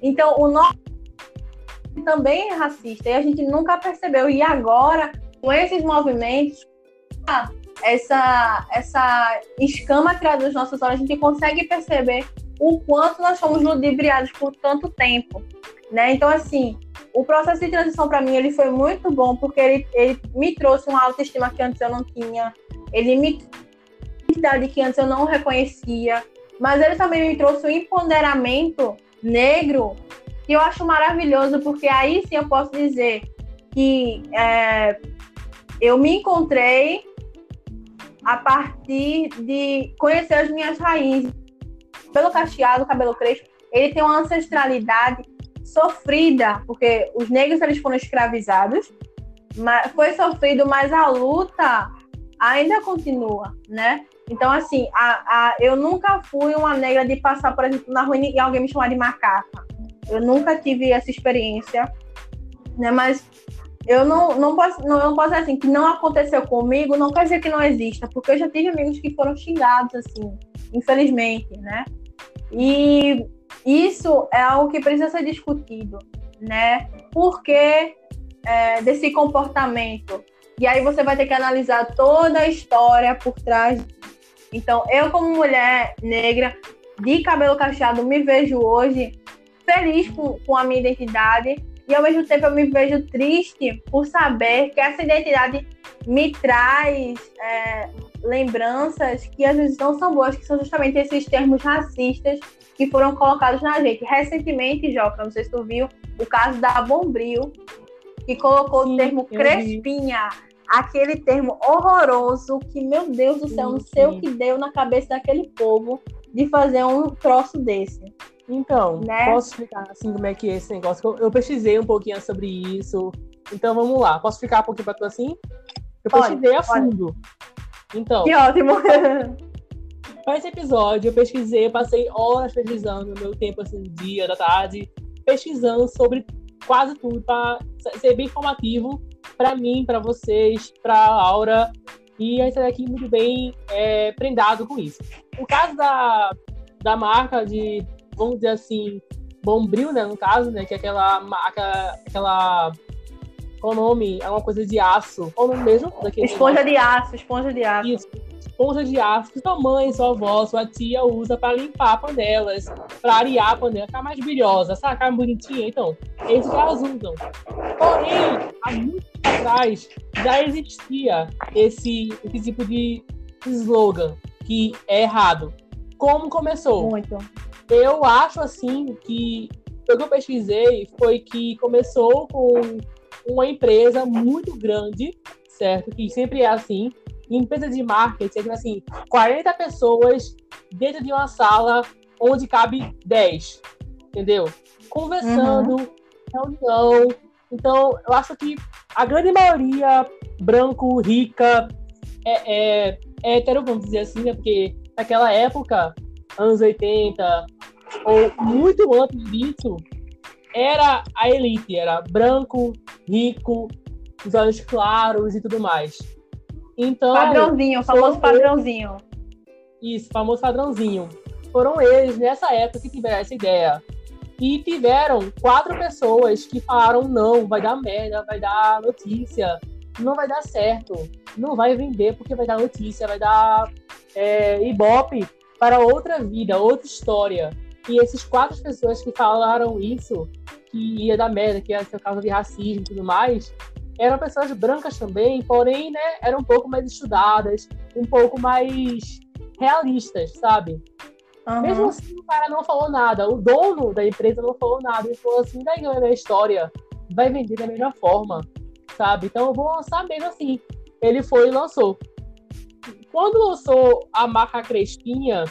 Então, o nome também é racista e a gente nunca percebeu. E agora, com esses movimentos, essa, essa escama criada dos nossos olhos, a gente consegue perceber o quanto nós fomos ludibriados por tanto tempo. Né? Então, assim, o processo de transição para mim ele foi muito bom porque ele, ele me trouxe uma autoestima que antes eu não tinha, ele me identidade que antes eu não reconhecia, mas ele também me trouxe um empoderamento negro que eu acho maravilhoso porque aí sim eu posso dizer que é, eu me encontrei a partir de conhecer as minhas raízes. Pelo cacheado, cabelo crespo, ele tem uma ancestralidade sofrida, porque os negros eles foram escravizados, mas foi sofrido, mas a luta ainda continua, né? Então, assim, a, a, eu nunca fui uma negra de passar, por exemplo, na rua e alguém me chamar de macaca. Eu nunca tive essa experiência, né? Mas eu não, não, posso, não, eu não posso dizer assim, que não aconteceu comigo, não quer dizer que não exista, porque eu já tive amigos que foram xingados, assim, infelizmente, né? E isso é algo que precisa ser discutido, né? Por que é, desse comportamento? E aí você vai ter que analisar toda a história por trás. Então, eu como mulher negra de cabelo cacheado me vejo hoje feliz com, com a minha identidade e ao mesmo tempo eu me vejo triste por saber que essa identidade me traz é, lembranças que às vezes não são boas, que são justamente esses termos racistas que foram colocados na gente. Recentemente, Joca, não sei se tu viu, o caso da Bombril, que colocou sim, o termo crespinha, aquele termo horroroso que, meu Deus do céu, sim, não sei sim. o que deu na cabeça daquele povo de fazer um troço desse. Então, né? posso explicar assim como é que é esse negócio? Eu, eu pesquisei um pouquinho sobre isso. Então vamos lá. Posso ficar um pouquinho para tu assim? Eu pesquisei a fundo. Então. Que ótimo! Para esse episódio, eu pesquisei, passei horas pesquisando, meu tempo, assim, dia, da tarde, pesquisando sobre quase tudo, para ser bem informativo para mim, para vocês, para Aura. E a gente está aqui muito bem é, prendado com isso. O caso da, da marca de, vamos dizer assim, Bombril, né, no caso, né, que é aquela, aquela, aquela qual o nome? É uma coisa de aço. Qual o nome mesmo? Daquele esponja negócio? de aço, esponja de aço. Isso. Esponja de aço que sua mãe, sua avó, sua tia usa para limpar panelas, para arear a panela, ficar mais brilhosa, sabe? Ficar bonitinha. Então, é isso que elas usam. Porém, há muito atrás, já existia esse, esse tipo de slogan que é errado. Como começou? Muito. Eu acho assim que o que eu pesquisei foi que começou com uma empresa muito grande, certo? Que sempre é assim. Empresa de marketing, é assim, 40 pessoas dentro de uma sala onde cabe 10, entendeu? Conversando, uhum. reunião. Então, eu acho que a grande maioria branco, rica, é, é, é hétero, vamos dizer assim, né? Porque naquela época, anos 80, ou muito antes disso, era a elite, era branco, rico, os olhos claros e tudo mais. Então, padrãozinho, famoso padrãozinho. Isso, famoso padrãozinho. Foram eles nessa época que tiveram essa ideia. E tiveram quatro pessoas que falaram: não, vai dar merda, vai dar notícia, não vai dar certo, não vai vender porque vai dar notícia, vai dar é, ibope para outra vida, outra história. E esses quatro pessoas que falaram isso, que ia dar merda, que ia ser causa de racismo e tudo mais, eram pessoas brancas também, porém, né, eram um pouco mais estudadas, um pouco mais realistas, sabe? Uhum. Mesmo assim, o cara não falou nada. O dono da empresa não falou nada. Ele falou assim: daí a minha história vai vender da mesma forma, sabe? Então eu vou lançar mesmo assim. Ele foi e lançou. Quando lançou a marca Crespinha,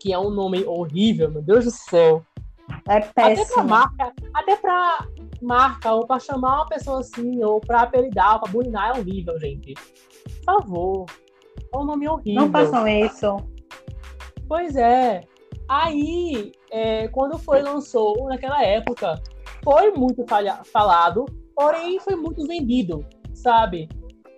que é um nome horrível, meu Deus do céu. É péssimo. Até pra marca, até pra marca, ou pra chamar uma pessoa assim, ou pra apelidar, ou pra bulinar, é horrível, gente. Por favor. É um nome horrível. Não façam isso. Pois é. Aí, é, quando foi lançou, naquela época, foi muito falha, falado, porém foi muito vendido, sabe?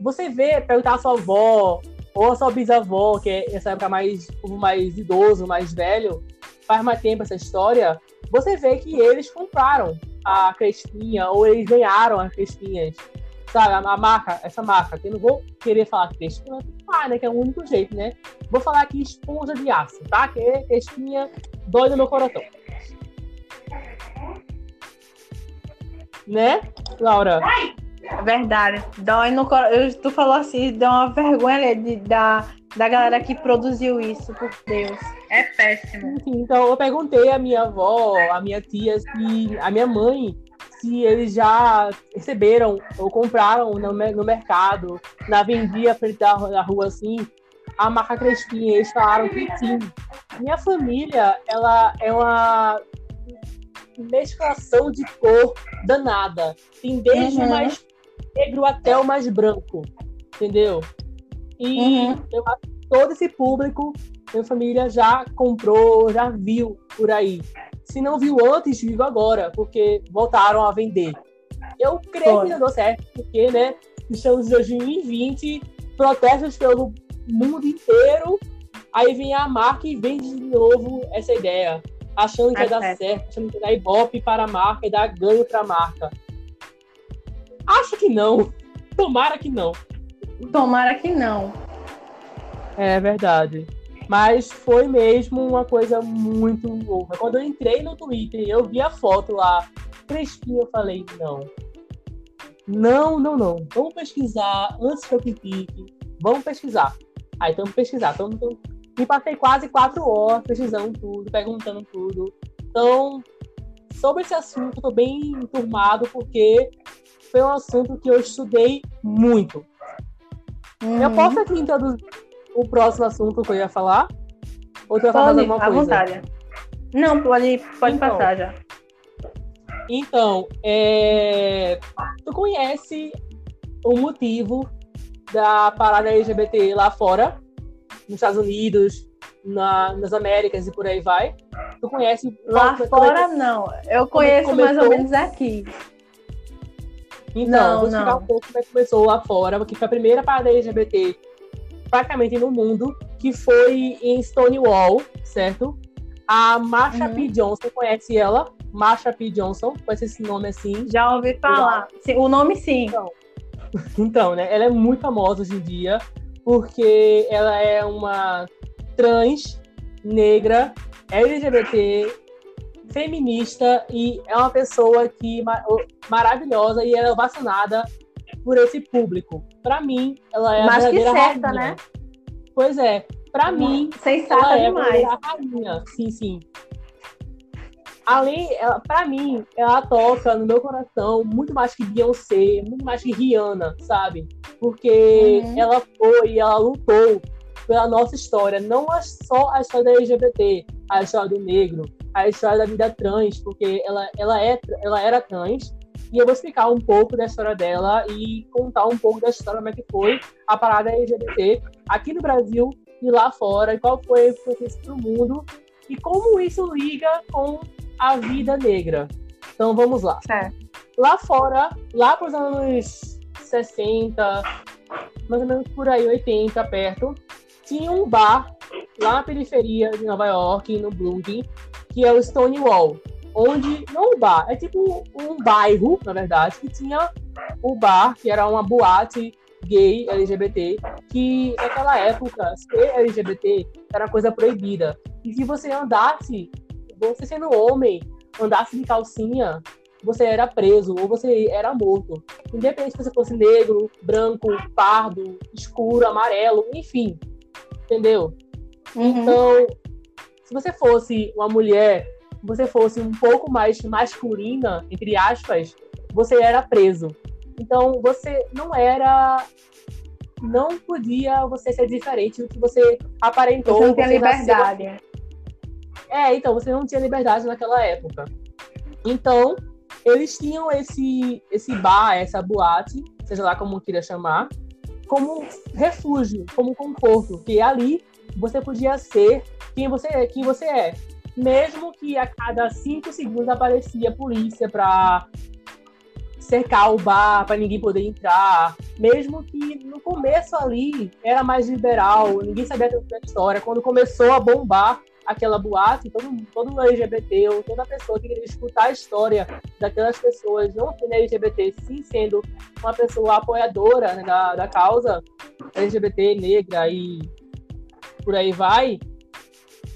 Você vê, perguntar a sua avó, ou a sua bisavó, que é essa época mais, mais idoso, mais velho, faz mais tempo essa história, você vê que eles compraram a crespinha, ou eles ganharam as crespinhas. Sabe, a, marca, essa marca, que eu não vou querer falar crespinha, ah, né, que é o único jeito, né? Vou falar aqui esponja de aço, tá? Que é crespinha dói no meu coração. Né, Laura? É verdade. Dói no coração. Tu falou assim, dá uma vergonha de, da, da galera que produziu isso, por Deus. É péssimo. então eu perguntei à minha avó, à minha tia, se a minha mãe, se eles já receberam ou compraram no, no mercado, na vendia frente da, da rua assim, a marca Crespinha. Eles falaram que sim. Minha família, ela é uma mesclação de cor danada. Tem desde uhum. mais negro até o mais branco, entendeu? E uhum. eu acho que todo esse público, minha família já comprou, já viu por aí. Se não viu antes, viu agora, porque voltaram a vender. Eu creio Foi. que deu certo, porque, né, estamos em 2020, protestos pelo mundo inteiro, aí vem a marca e vende de novo essa ideia, achando que é vai dar certo, achando que dá ibope para a marca e dá ganho para a marca. Acho que não. Tomara que não. Tomara que não. É verdade. Mas foi mesmo uma coisa muito louca. Quando eu entrei no Twitter eu vi a foto lá, fresquinha, eu falei, não. Não, não, não. Vamos pesquisar antes que eu critique. Vamos pesquisar. Aí estamos pesquisar. Tamo, tamo... E passei quase quatro horas pesquisando tudo, perguntando tudo. Então, sobre esse assunto, estou bem enturmado, porque foi um assunto que eu estudei muito. Uhum. Eu posso aqui introduzir o próximo assunto que eu ia falar? Ou tu vai falar alguma coisa? Vontade. Não, pode, pode então, passar já. Então, é... tu conhece o motivo da parada LGBT lá fora, nos Estados Unidos, na, nas Américas e por aí vai? Tu conhece? Lá fora, não. Eu conheço mais ou menos aqui. Então, não, vou explicar não. um pouco como é que começou lá fora, porque foi a primeira parada LGBT praticamente no mundo, que foi em Stonewall, certo? A Marsha uhum. P. Johnson, conhece ela? Marsha P. Johnson, conhece esse nome assim? Já ouvi falar. O nome sim. Então, então, né? Ela é muito famosa hoje em dia, porque ela é uma trans, negra, LGBT, feminista e é uma pessoa que maravilhosa e ela é vacinada por esse público. Para mim, ela é Mais a verdadeira que certa, rainha. né? Pois é, para mim, Sensata ela é demais. a rainha. Sim, sim. Além, ela, pra mim, ela toca no meu coração muito mais que Beyoncé, muito mais que Rihanna, sabe? Porque uhum. ela foi, ela lutou pela nossa história, não só a história da LGBT, a história do negro, a história da vida trans, porque ela, ela, é, ela era trans, e eu vou explicar um pouco da história dela e contar um pouco da história como é que foi a parada LGBT aqui no Brasil e lá fora, e qual foi o contexto para o mundo, e como isso liga com a vida negra. Então vamos lá. É. Lá fora, lá para os anos 60, mais ou menos por aí, 80, perto, tinha um bar lá na periferia de Nova York, no Brooklyn, que é o Stonewall, onde não um bar, é tipo um bairro, na verdade, que tinha o bar, que era uma boate gay LGBT, que naquela época ser LGBT era coisa proibida. E se você andasse, você sendo homem, andasse de calcinha, você era preso ou você era morto. Independente se você fosse negro, branco, pardo, escuro, amarelo, enfim. Entendeu? Uhum. Então, se você fosse uma mulher, você fosse um pouco mais masculina, entre aspas, você era preso. Então, você não era. Não podia você ser diferente do que você aparentou. Você não tinha liberdade. Nasceu... É, então, você não tinha liberdade naquela época. Então, eles tinham esse, esse bar, essa boate, seja lá como queira chamar, como refúgio, como conforto, que ali você podia ser quem você é, quem você é. Mesmo que a cada cinco segundos aparecia a polícia para cercar o bar para ninguém poder entrar, mesmo que no começo ali era mais liberal, ninguém sabia da história. Quando começou a bombar aquela boate, todo, todo LGBT ou toda pessoa que queria escutar a história daquelas pessoas, não sendo LGBT, sim sendo uma pessoa apoiadora né, da, da causa LGBT negra e por aí vai,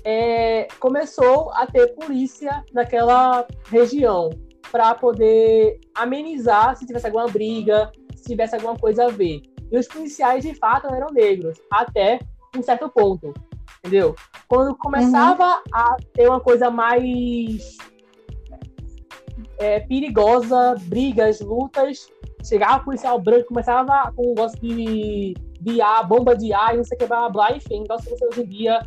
é, começou a ter polícia naquela região para poder amenizar se tivesse alguma briga, se tivesse alguma coisa a ver. E os policiais, de fato, eram negros, até um certo ponto, entendeu? Quando começava uhum. a ter uma coisa mais é, perigosa, brigas, lutas, chegava o policial branco, começava com um negócio de, de ar, bomba de ar, e não sei o que, blá, blá, enfim, negócio que você hoje em dia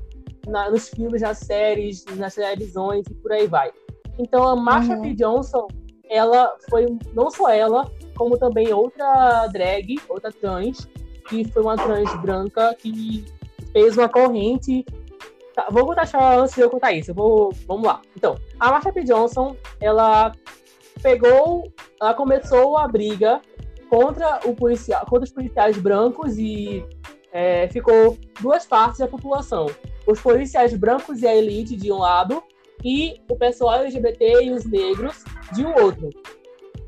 na, nos filmes, nas séries, nas televisões e por aí vai. Então a Marsha uhum. P. Johnson, ela foi não só ela, como também outra drag, outra trans, que foi uma trans branca que fez uma corrente. Tá, vou contar só antes de eu contar isso. Eu vou, vamos lá. Então, a Marsha P. Johnson, ela pegou, ela começou a briga contra o policial, contra os policiais brancos e é, ficou duas partes da população os policiais brancos e a elite de um lado e o pessoal LGBT e os negros de um outro.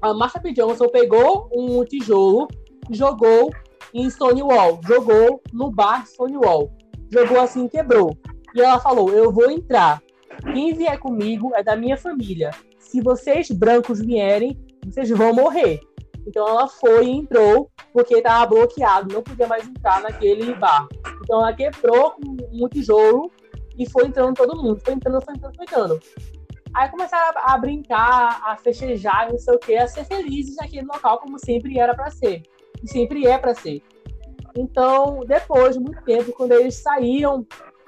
A Marsha P. Johnson pegou um tijolo, jogou em Stonewall, jogou no bar Stonewall, jogou assim quebrou. E ela falou: Eu vou entrar. Quem vier comigo é da minha família. Se vocês brancos vierem, vocês vão morrer. Então ela foi e entrou porque estava bloqueado, não podia mais entrar naquele bar. Então ela quebrou com um tijolo e foi entrando todo mundo. Foi entrando, foi entrando, foi entrando. Aí começaram a, a brincar, a festejar, não sei o quê, a ser felizes naquele local, como sempre era para ser. E sempre é para ser. Então, depois de muito tempo, quando eles saíam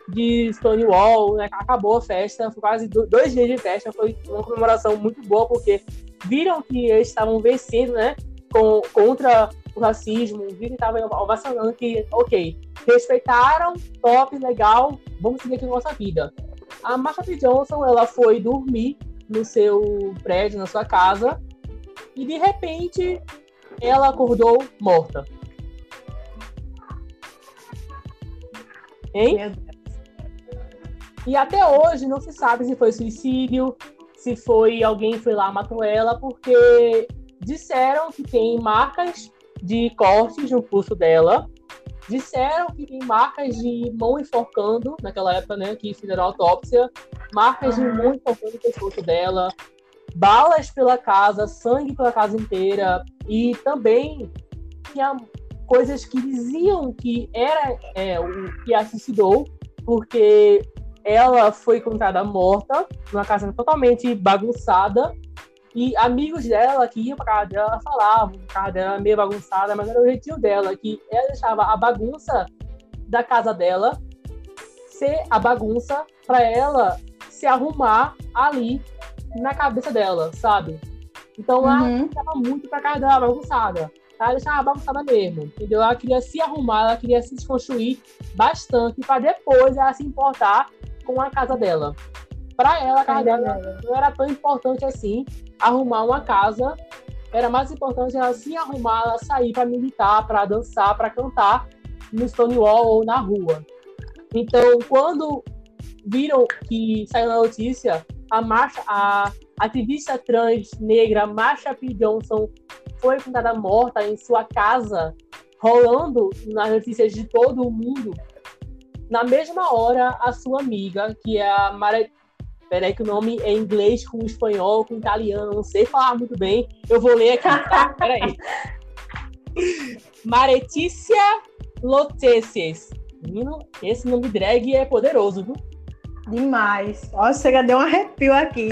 de Stonewall, né, acabou a festa, foi quase dois dias de festa, foi uma comemoração muito boa, porque viram que eles estavam vencendo, né, com, contra o racismo, viram que estavam ovacionando que, ok, respeitaram, top, legal, vamos seguir aqui nossa vida. A Marsha P. Johnson, ela foi dormir no seu prédio, na sua casa, e de repente ela acordou morta. Hein? E até hoje não se sabe se foi suicídio, se foi alguém foi lá matou ela, porque disseram que tem marcas de cortes no pulso dela, disseram que tem marcas de mão enforcando, naquela época, né, que fizeram autópsia, marcas de mão enforcando o pescoço dela, balas pela casa, sangue pela casa inteira, e também tinha coisas que diziam que era é, o que a suicidou, porque ela foi encontrada morta numa casa totalmente bagunçada e amigos dela que iam pra casa dela falavam que a casa dela era meio bagunçada, mas era o jeitinho dela, que ela deixava a bagunça da casa dela ser a bagunça para ela se arrumar ali na cabeça dela, sabe? Então ela uhum. muito pra casa dela bagunçada. Ela deixava bagunçada mesmo, entendeu? Ela queria se arrumar, ela queria se desconstruir bastante para depois ela se importar com a casa dela. Para ela, a casa dela não era tão importante assim arrumar uma casa. Era mais importante ela se arrumar, ela sair para militar, para dançar, para cantar no Stonewall ou na rua. Então, quando viram que saiu na notícia, a marcha, a ativista trans negra Marsha P. Johnson foi encontrada morta em sua casa, rolando nas notícias de todo o mundo. Na mesma hora, a sua amiga, que é a Mara... Peraí que o nome é inglês com espanhol, com italiano, não sei falar muito bem. Eu vou ler aqui, tá? Peraí. Maretícia Loteces. Menino, esse nome drag é poderoso, viu? Demais. Nossa, você já deu um arrepio aqui.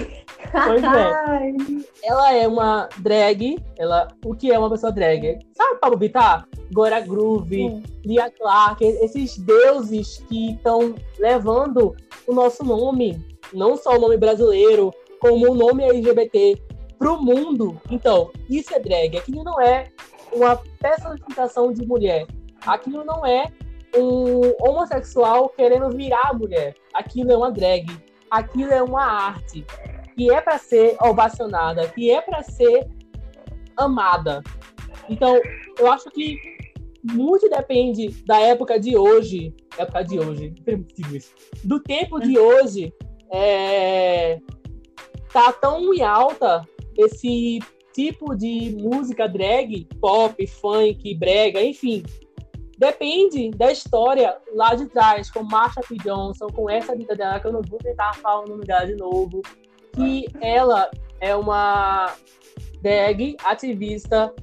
Pois é. ela é uma drag. Ela, o que é uma pessoa drag? Sabe Pablo Vittar? Gora Groove, Sim. Lia Clark, esses deuses que estão levando o nosso nome, não só o nome brasileiro, como o nome LGBT para o mundo. Então, isso é drag. Aquilo não é uma personificação de mulher. Aquilo não é um homossexual querendo virar mulher. Aquilo é uma drag. Aquilo é uma arte que é para ser ovacionada, que é para ser amada. Então, eu acho que muito depende da época de hoje, época de hoje, do tempo de hoje, é, tá tão em alta esse tipo de música drag, pop, funk, brega, enfim, Depende da história lá de trás, com Marsha P. Johnson, com essa vida dela, que eu não vou tentar falar o nome dela de novo, que ela é uma drag ativista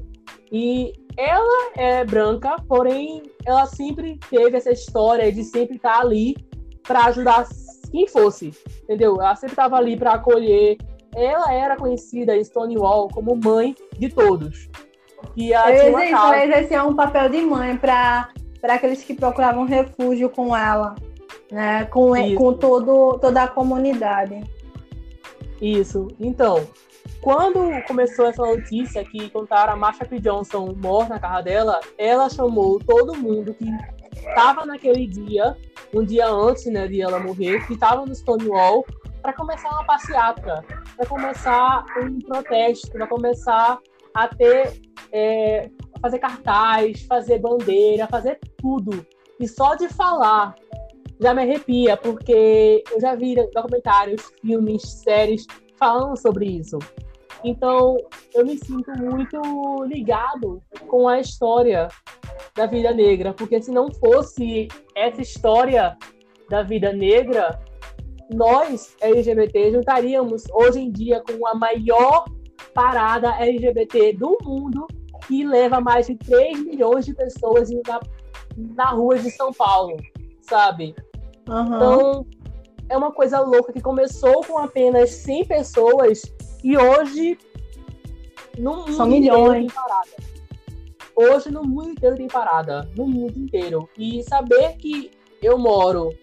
e ela é branca, porém ela sempre teve essa história de sempre estar ali para ajudar quem fosse, entendeu? Ela sempre estava ali para acolher. Ela era conhecida em Stonewall como mãe de todos. E a eu exercia, exercia um papel de mãe para aqueles que procuravam refúgio com ela, né? com, com todo, toda a comunidade. Isso. Então, quando começou essa notícia que contaram a Marsha P. Johnson morta na casa dela, ela chamou todo mundo que estava naquele dia, um dia antes né, de ela morrer, que estava no Stonewall, para começar uma passeata, para começar um protesto, para começar a ter é, fazer cartaz, fazer bandeira, fazer tudo. E só de falar já me arrepia, porque eu já vi documentários, filmes, séries falando sobre isso. Então, eu me sinto muito ligado com a história da vida negra, porque se não fosse essa história da vida negra, nós, LGBT, juntaríamos hoje em dia com a maior parada LGBT do mundo que leva mais de 3 milhões de pessoas na, na rua de São Paulo, sabe? Uhum. Então, é uma coisa louca que começou com apenas 100 pessoas e hoje no mundo São milhões. tem parada. Hoje no mundo inteiro tem parada, no mundo inteiro. E saber que eu moro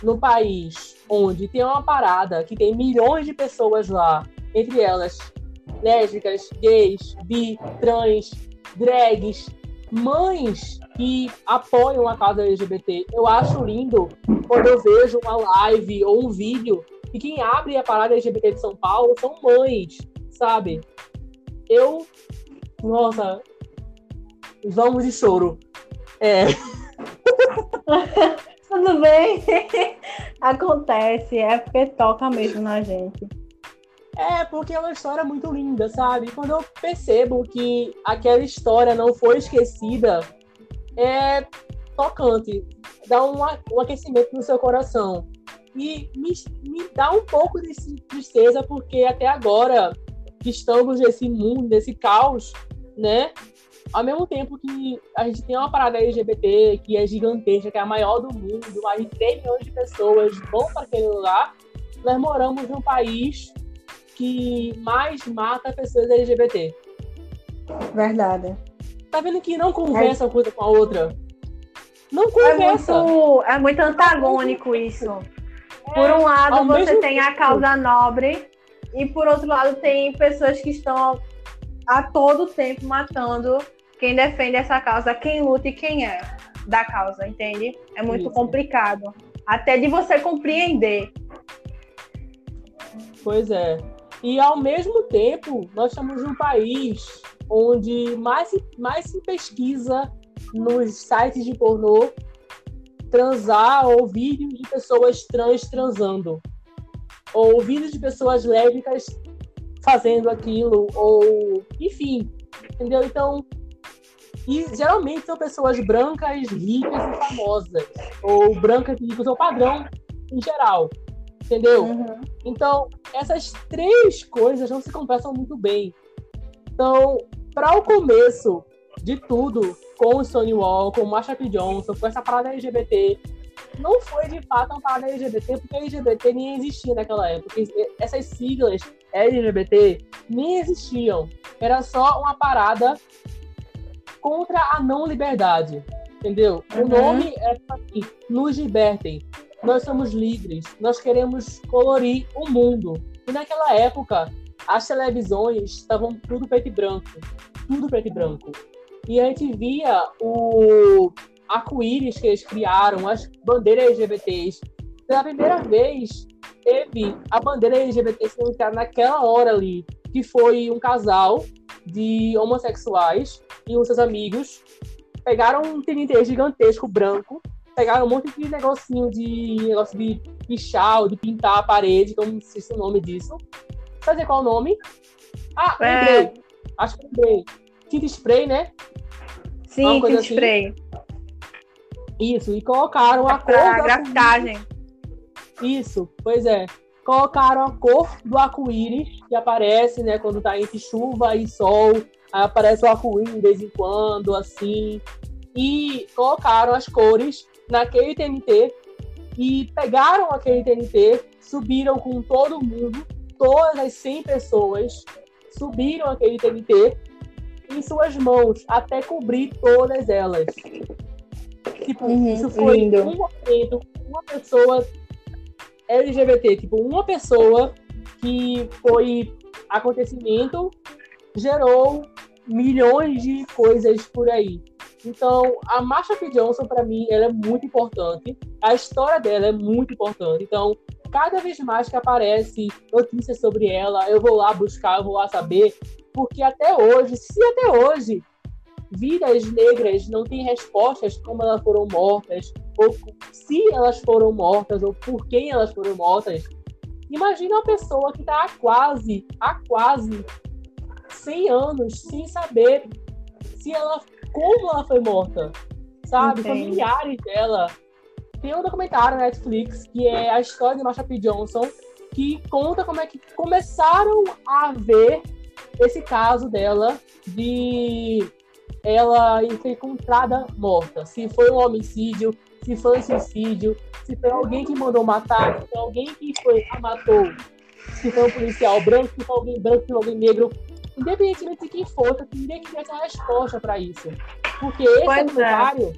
no país onde tem uma parada que tem milhões de pessoas lá, entre elas lésbicas, gays, bi, trans, drags, mães que apoiam a causa LGBT. Eu acho lindo quando eu vejo uma live ou um vídeo e quem abre a parada LGBT de São Paulo são mães, sabe? Eu, nossa, vamos de choro. É. Tudo bem. Acontece, é porque toca mesmo na gente. É, porque é uma história muito linda, sabe? Quando eu percebo que aquela história não foi esquecida, é tocante. Dá um, um aquecimento no seu coração. E me, me dá um pouco de tristeza, porque até agora que estamos nesse mundo, nesse caos, né? Ao mesmo tempo que a gente tem uma parada LGBT que é gigantesca, que é a maior do mundo, mais de 3 milhões de pessoas vão para aquele lugar, nós moramos num país que mais mata pessoas LGBT. Verdade. Tá vendo que não conversa é. uma coisa com a outra? Não conversa. É muito, é muito antagônico isso. É, por um lado, você tem tempo. a causa nobre, e por outro lado, tem pessoas que estão a todo tempo matando quem defende essa causa, quem luta e quem é da causa, entende? É muito Isso. complicado. Até de você compreender. Pois é. E ao mesmo tempo, nós estamos num país onde mais, mais se pesquisa nos sites de pornô transar ou vídeos de pessoas trans transando. Ou vídeos de pessoas lésbicas fazendo aquilo, ou enfim, entendeu? Então, e geralmente são pessoas brancas, ricas e famosas. Ou brancas e ricas, é o padrão em geral. Entendeu? Uhum. Então, essas três coisas não se conversam muito bem. Então, para o começo de tudo, com o Stonewall, com o Marsha P. Johnson, com essa parada LGBT, não foi de fato uma parada LGBT, porque LGBT nem existia naquela época. Essas siglas LGBT nem existiam. Era só uma parada contra a não liberdade, entendeu? Uhum. O nome é assim, nos libertem, nós somos livres, nós queremos colorir o mundo. E naquela época, as televisões estavam tudo preto e branco, tudo preto e branco. E a gente via o arco-íris que eles criaram, as bandeiras LGBTs. Pela primeira vez, teve a bandeira LGBT sendo naquela hora ali, que foi um casal de homossexuais e os seus amigos pegaram um TNT gigantesco branco, pegaram um monte de negocinho de negócio de pichar, de pintar a parede, como não sei se é o nome disso. Fazer qual o nome? Ah, é... lembrei. Acho que lembrei. Tinta spray, né? Sim, tinta assim. spray. Isso, e colocaram a é cor. Pra grafitagem. Isso, pois é colocaram a cor do arco-íris, que aparece, né, quando tá entre chuva e sol, aí aparece o arco-íris de vez em quando, assim, e colocaram as cores naquele TNT e pegaram aquele TNT, subiram com todo mundo, todas as 100 pessoas subiram aquele TNT em suas mãos até cobrir todas elas. Tipo, uhum, isso foi lindo. um momento, uma pessoa LGBT, tipo, uma pessoa que foi acontecimento gerou milhões de coisas por aí. Então, a Marsha P. Johnson, para mim, ela é muito importante. A história dela é muito importante. Então, cada vez mais que aparece notícias sobre ela, eu vou lá buscar, eu vou lá saber, porque até hoje, se até hoje vidas negras não têm respostas como elas foram mortas, ou se elas foram mortas, ou por quem elas foram mortas. Imagina uma pessoa que está há quase, há quase 100 anos sem saber se ela, como ela foi morta, sabe? Entendi. Familiares dela. Tem um documentário na Netflix que é a história de Marsha P. Johnson, que conta como é que começaram a ver esse caso dela de ela foi encontrada morta. Se foi um homicídio, se foi um suicídio, se foi alguém que mandou matar, se foi alguém que foi matou, se foi um policial branco, se foi alguém branco, se foi alguém negro, independentemente de quem for, eu queria que tivesse uma resposta para isso. Porque esse pois documentário é.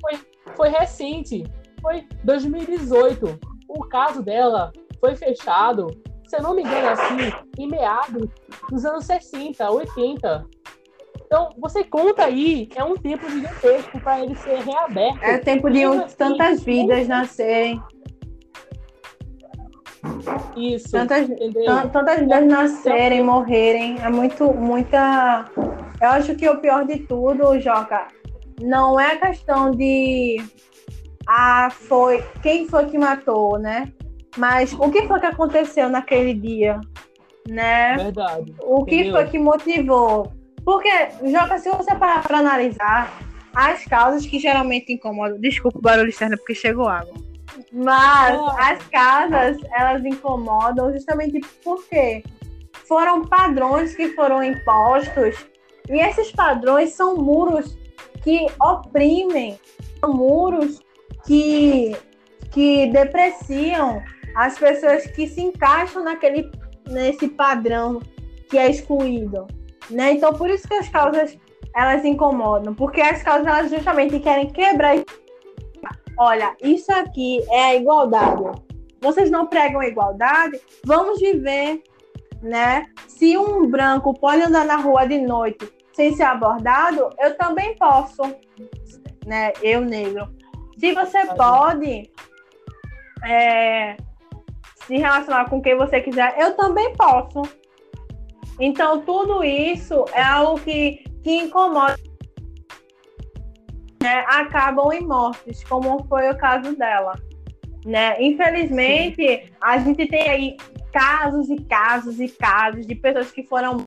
foi, foi recente, foi 2018. O caso dela foi fechado, se eu não me engano, assim, em meados dos anos 60, 80. Então, você conta aí, é um tempo gigantesco para ele ser reaberto. É tempo de um, assim, tantas vidas nascerem. Isso. Tantas, tantas vidas nascerem, então, morrerem. É muito, muita. Eu acho que o pior de tudo, Joca, não é a questão de ah, foi quem foi que matou, né? Mas o que foi que aconteceu naquele dia, né? Verdade. O que Entendeu? foi que motivou? Porque, Joca, se você parar para analisar as causas que geralmente incomodam. Desculpa o barulho externo porque chegou água. Mas Ah. as casas, elas incomodam justamente porque foram padrões que foram impostos e esses padrões são muros que oprimem, são muros que, que depreciam as pessoas que se encaixam naquele, nesse padrão que é excluído. Né? Então, por isso que as causas elas incomodam, porque as causas elas justamente querem quebrar. Olha, isso aqui é a igualdade. Vocês não pregam igualdade? Vamos viver, né? Se um branco pode andar na rua de noite sem ser abordado, eu também posso, né? Eu negro. Se você pode é, se relacionar com quem você quiser, eu também posso. Então, tudo isso é algo que, que incomoda. Né? Acabam em mortes, como foi o caso dela. Né? Infelizmente, a gente tem aí casos e casos e casos de pessoas que foram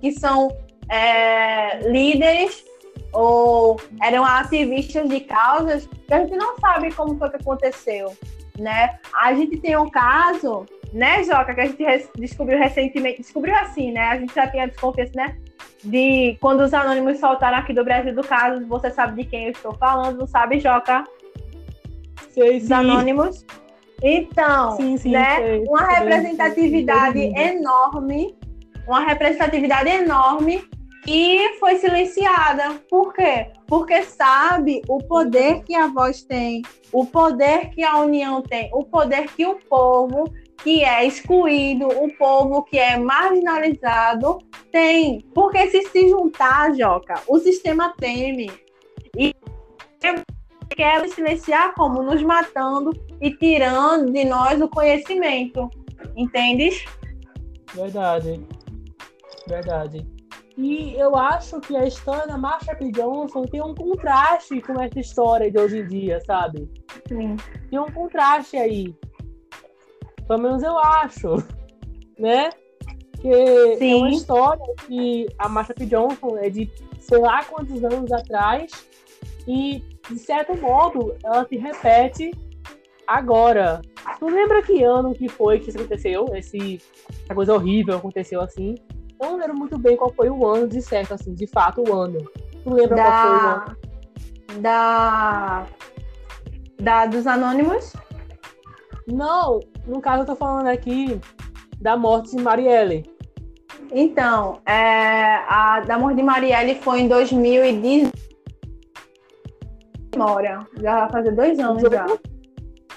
que são é, líderes ou eram ativistas de causas que a gente não sabe como foi que aconteceu, né? A gente tem um caso, né, Joca, que a gente descobriu recentemente, descobriu assim, né? A gente já tinha desconfiança, né? De quando os anônimos soltaram aqui do Brasil do caso, você sabe de quem eu estou falando, não sabe, Joca? Sei, Os sim. anônimos. Então, Sim, sim, né? sei. uma Sei, representatividade enorme, uma representatividade enorme e foi silenciada. Por quê? Porque sabe o poder que a voz tem, o poder que a união tem, o poder que o povo que é excluído, o povo que é marginalizado tem. Porque se se juntar, Joca, o sistema teme. E quer silenciar como nos matando e tirando de nós o conhecimento. Entendes? Verdade. Verdade. E eu acho que a história da Marsha P. Johnson tem um contraste com essa história de hoje em dia, sabe? Sim. Tem um contraste aí. Pelo menos eu acho. Né? Que é Sim. uma história que a Marsha P. Johnson é de sei lá quantos anos atrás e, de certo modo, ela se repete agora. Tu lembra que ano que foi que isso aconteceu? Esse, essa coisa horrível aconteceu assim? Eu não lembro muito bem qual foi o ano de certo, assim, de fato o ano. Tu lembra qual foi o ano? Da. Da. Da dos anônimos? Não, no caso eu tô falando aqui da morte de Marielle. Então, é, a da morte de Marielle foi em 2018. Memória. Já vai fazer dois anos já.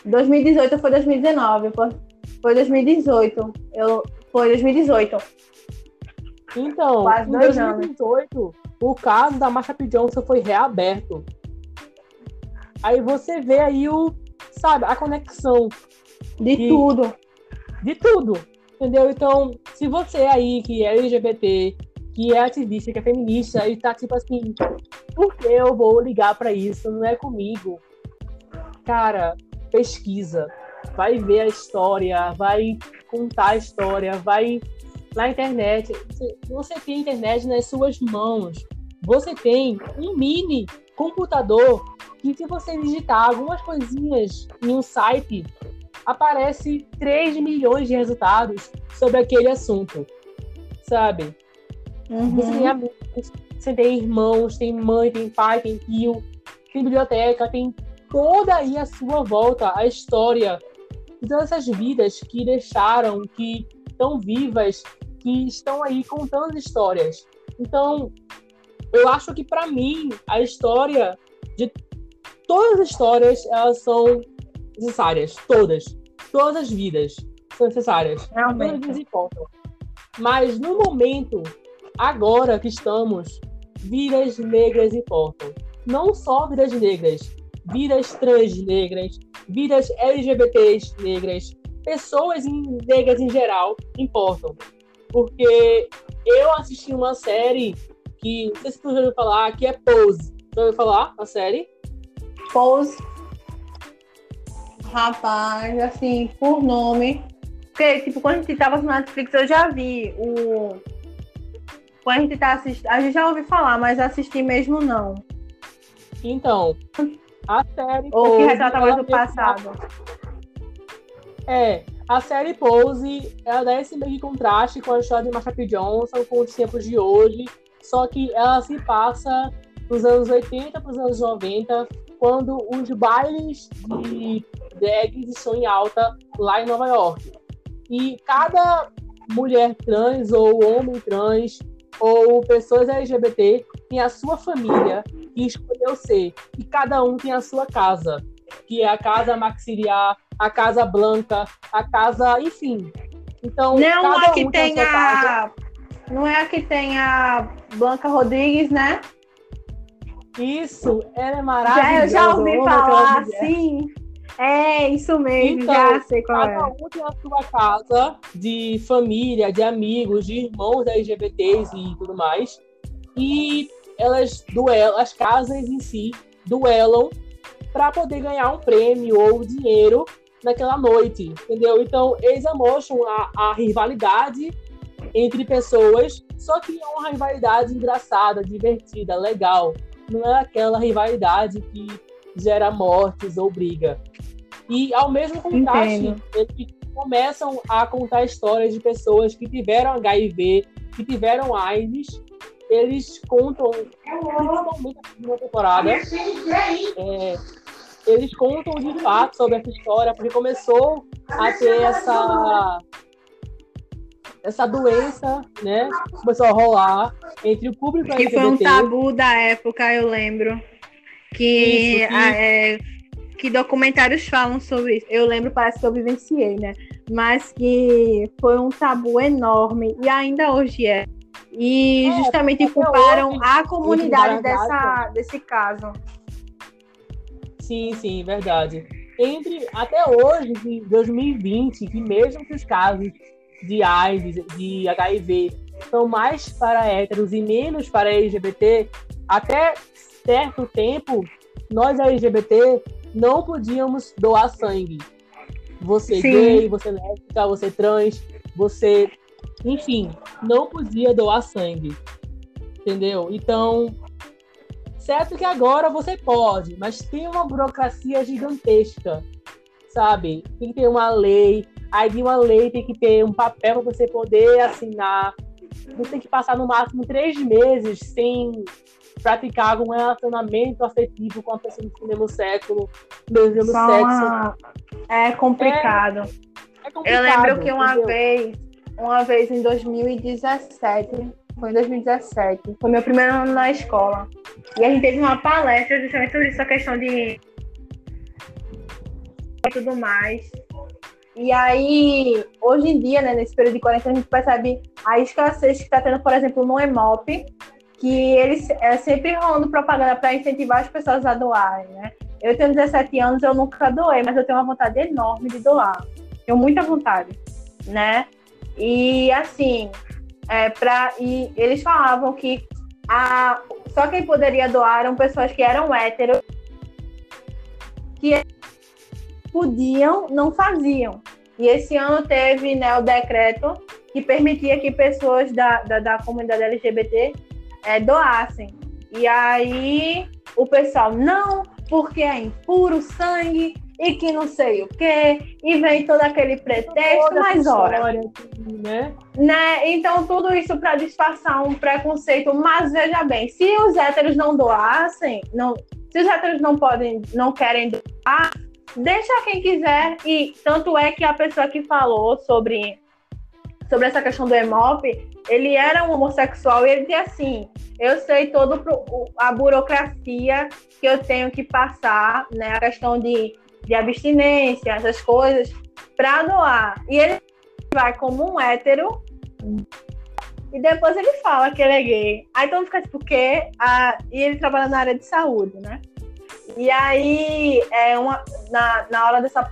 2018 foi 2019. Foi, foi 2018. Eu, foi 2018. Então, Quase em dois 2018, o caso da Marsha P. Johnson foi reaberto. Aí você vê aí o, sabe, a conexão De E- tudo. de tudo, entendeu? Então, se você aí que é LGBT, que é ativista, que é feminista, e tá tipo assim, por que eu vou ligar pra isso? Não é comigo. Cara, pesquisa, vai ver a história, vai contar a história, vai na internet. Você- Você tem internet nas suas mãos. Você tem um mini computador que se você digitar algumas coisinhas em um site, aparece 3 milhões de resultados sobre aquele assunto. Sabe? Você tem Uhum. amigos, você tem irmãos, tem mãe, tem pai, tem tio, tem biblioteca, tem toda aí a sua volta a história de todas essas vidas que deixaram, que estão vivas, que estão aí contando histórias. Então, eu acho que para mim a história de todas as histórias elas são necessárias, todas, todas as vidas são necessárias. Todas Realmente. eles importam. Mas no momento, agora que estamos, vidas negras importam. Não só vidas negras, vidas trans negras, vidas LGBTs negras, pessoas negras em geral importam. Porque eu assisti uma série que, não sei se tu já ouviu falar, que é Pose. Já ouviu falar a série? Pose. Rapaz, assim, por nome. Porque, tipo, quando a gente tava no Netflix, eu já vi o. Quando a gente tá assistindo. A gente já ouviu falar, mas assistir mesmo não. Então, a série. Ou que retrata mais do passado. É, a série Pose, ela dá esse meio de contraste com a história de Marsha Johnson, com os tempos de hoje, só que ela se passa dos anos 80 para os anos 90, quando os bailes de drags estão em alta lá em Nova York. E cada mulher trans ou homem trans ou pessoas LGBT tem a sua família que escolheu ser. E cada um tem a sua casa, que é a casa maxiliar, a casa branca, a casa, enfim. Então, não é que um tem, tem a, a... casa. Não é a que tem a Blanca Rodrigues, né? Isso, ela é maravilhosa. Já, eu já ouvi falar, sim. É, isso mesmo, Então, já sei qual Cada é. um tem a sua casa de família, de amigos, de irmãos LGBTs e tudo mais. E elas duelam, as casas em si duelam para poder ganhar um prêmio ou dinheiro naquela noite, entendeu? Então, eles mostram a, a rivalidade entre pessoas, só que é uma rivalidade engraçada, divertida, legal. Não é aquela rivalidade que gera mortes ou briga. E ao mesmo contraste, Entendo. eles começam a contar histórias de pessoas que tiveram HIV, que tiveram AIDS. Eles contam, principalmente na temporada, é, eles contam de fato sobre essa história, porque começou a ter essa essa doença, né? Começou a rolar entre o público Que foi um LGBT. tabu da época, eu lembro. Que, Isso, que- é, que documentários falam sobre isso. Eu lembro, parece que eu vivenciei, né? Mas que foi um tabu enorme e ainda hoje é. E É, justamente culparam hoje, a comunidade dessa, desse caso. Sim, sim, verdade. Entre até hoje, em 2020, que mesmo que os casos de AIDS, de HIV, são mais para héteros e menos para LGBT, até certo tempo, nós LGBT não podíamos doar sangue. Você Sim. gay, você lésbica, você trans, você, enfim, não podia doar sangue. Entendeu? Então, certo que agora você pode, mas tem uma burocracia gigantesca, sabe? Tem que ter uma lei, aí de uma lei tem que ter um papel para você poder assinar. Você tem que passar no máximo três meses sem praticar algum relacionamento afetivo com a pessoa do mesmo século, do mesmo Só sexo. uma- É complicado. É Eu complicado, lembro que uma entendeu? vez, uma vez em 2017, foi em 2017, foi meu primeiro ano na escola. E a gente teve uma palestra justamente sobre essa questão de e tudo mais. E aí, hoje em dia, né, nesse período de quarentena, a gente percebe a escassez que está tendo, por exemplo, no EMOP, que eles é sempre rolando propaganda para incentivar as pessoas a doarem, né? Eu tenho 17 anos, eu nunca doei, mas eu tenho uma vontade enorme de doar. Tenho muita vontade, né? E assim, é, pra, e eles falavam que a, só quem poderia doar eram pessoas que eram héteros, que podiam, não faziam. E esse ano teve né, o decreto que permitia que pessoas da, da, da comunidade LGBT é, doassem. E aí o pessoal, não, porque é impuro sangue e que não sei o quê, e vem todo aquele pretexto, Toda mas ora, história, né? né? Então, tudo isso para disfarçar um preconceito. Mas veja bem, se os héteros não doassem, não, se os héteros não podem, não querem doar, deixa quem quiser. E tanto é que a pessoa que falou sobre, sobre essa questão do EMOP, ele era um homossexual e ele dizia assim: eu sei toda a burocracia que eu tenho que passar, né? A questão de, de abstinência, essas coisas, para doar. E ele vai como um hétero e depois ele fala que ele é gay. Aí todo mundo fica tipo, quê? Ah, e ele trabalha na área de saúde, né? E aí, é uma, na, na hora dessa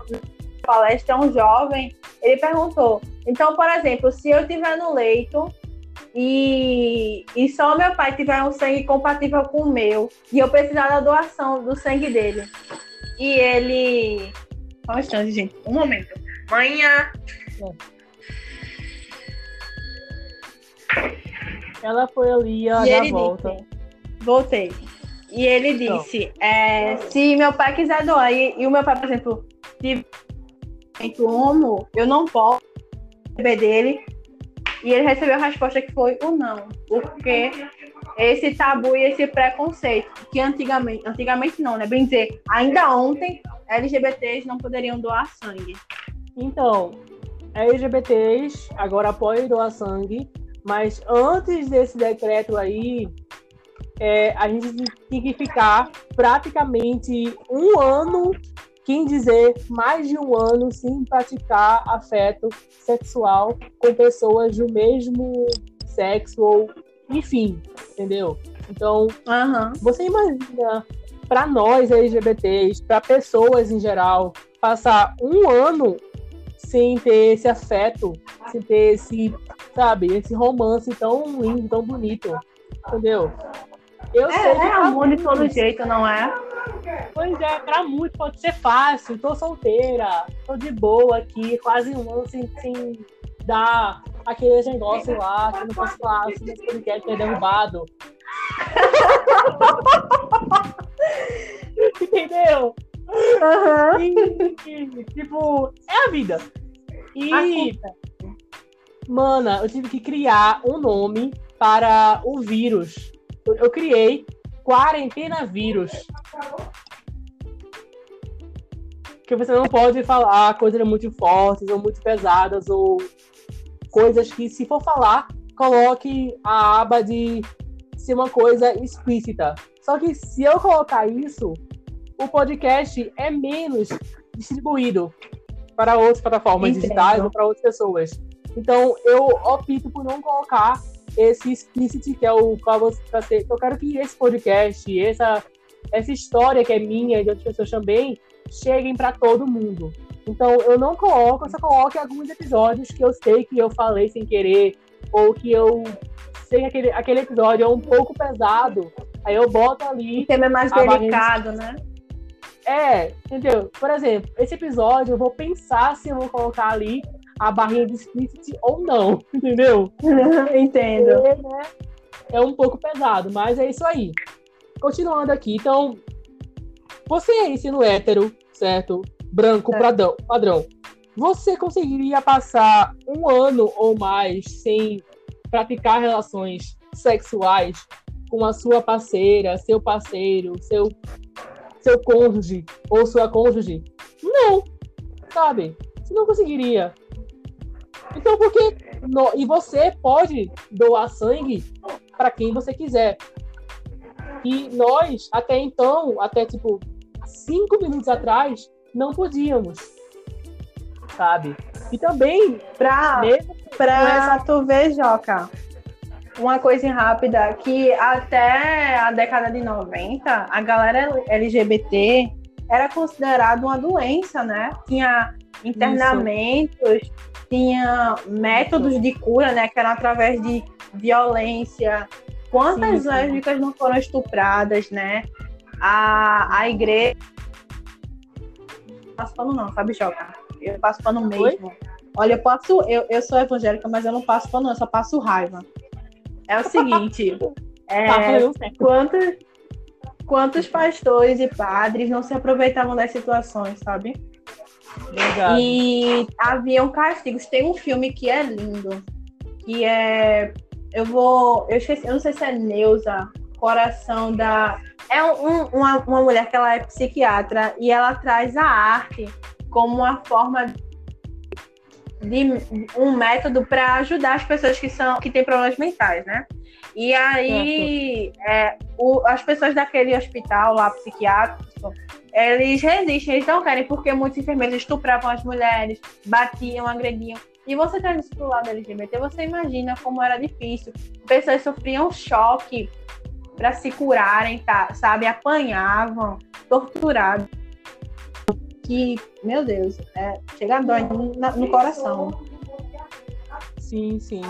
palestra, um jovem, ele perguntou, então, por exemplo, se eu estiver no leito e, e só meu pai tiver um sangue compatível com o meu e eu precisar da doação do sangue dele, e ele Só um instante, gente. Um momento. Manhã. Ela foi ali, ó, E na volta. disse. Voltei. E ele Então. disse: é, se meu pai quiser doar, e, e o meu pai, por exemplo, se homo, eu não posso beber dele. E ele recebeu a resposta que foi o não. Porque esse tabu e esse preconceito, que antigamente, antigamente não, né? Bem dizer, ainda ontem, LGBTs não poderiam doar sangue. Então, LGBTs agora apoiam doar sangue, mas antes desse decreto aí, é, a gente tem que ficar praticamente um ano, quem dizer mais de um ano, sem praticar afeto sexual com pessoas do mesmo sexo ou enfim, entendeu? Então, Aham. você imagina, para nós LGBTs, para pessoas em geral, passar um ano sem ter esse afeto, sem ter esse, sabe, esse romance tão lindo, tão bonito, entendeu? Eu sei É, que é de todo muitos- jeito, não é? Pois é, pra muitos pode ser fácil, tô solteira, tô de boa aqui, quase um ano sem, sem dar aquele negócio lá, que não posso falar, se esse podcast é derrubado. Entendeu? Aham. E, tipo, é a vida. E, mana, eu tive que criar um nome para o vírus. Eu, criei quarentena vírus. Que você não pode falar coisas muito fortes ou muito pesadas ou coisas que, se for falar, coloque a aba de ser uma coisa explícita. Só que se eu colocar isso, o podcast é menos distribuído para outras plataformas Entendo. digitais ou para outras pessoas. Então eu opto por não colocar esse explicit que é o qual você pra ser. Eu quero que esse podcast, essa essa história que é minha e de outras pessoas também cheguem para todo mundo. Então eu não coloco, eu só coloco alguns episódios que eu sei que eu falei sem querer ou que eu sei que aquele, aquele episódio é um pouco pesado. Aí eu boto ali O tema é mais delicado, né? é, entendeu? Por exemplo, esse episódio eu vou pensar se eu vou colocar ali a barrinha de explicit ou não, entendeu? Entendo. É, né? É um pouco pesado, mas é isso aí. Continuando aqui, então, você sendo hétero, certo? Branco, Certo. padrão, padrão, você conseguiria passar um ano ou mais sem praticar relações sexuais com a sua parceira, seu parceiro, seu, seu cônjuge ou sua cônjuge? Não, sabe? Você não conseguiria. Então, por que. no- E você pode doar sangue para quem você quiser. E nós, até então, até tipo cinco minutos atrás, não podíamos. Sabe? E também, Pra, mesmo pra tu ver, Joca, uma coisa rápida, que até a década de 90, a galera LGBT era considerada uma doença, né? Tinha internamentos, tinha métodos de cura, né? Que eram através de violência. Quantas Sim, sim. lésbicas não foram estupradas, né? A, a igreja. Não passo pano não, sabe, Joca? Eu passo pano mesmo. Olha, eu posso. Eu, eu sou evangélica, mas eu não passo pano, eu só passo raiva. É o seguinte. é, tá quantos, quantos pastores e padres não se aproveitavam das situações, sabe? Verdade. E haviam castigos. Tem um filme que é lindo, que é. Eu vou. Eu esqueci, eu não sei se é Neuza, Coração da. É um- uma, uma mulher que ela é psiquiatra e ela traz a arte como uma forma de um método para ajudar as pessoas que são que têm problemas mentais, né? E aí é, o- as pessoas daquele hospital lá psiquiátrico eles resistem, eles não querem, porque muitos enfermeiros estupravam as mulheres, batiam, agrediam. E você traz isso pro lado LGBT, você imagina como era difícil. Pessoas sofriam choque para se curarem, tá, sabe? Apanhavam, torturados. Que, meu Deus, é, chega a no, no coração. Sim, sim.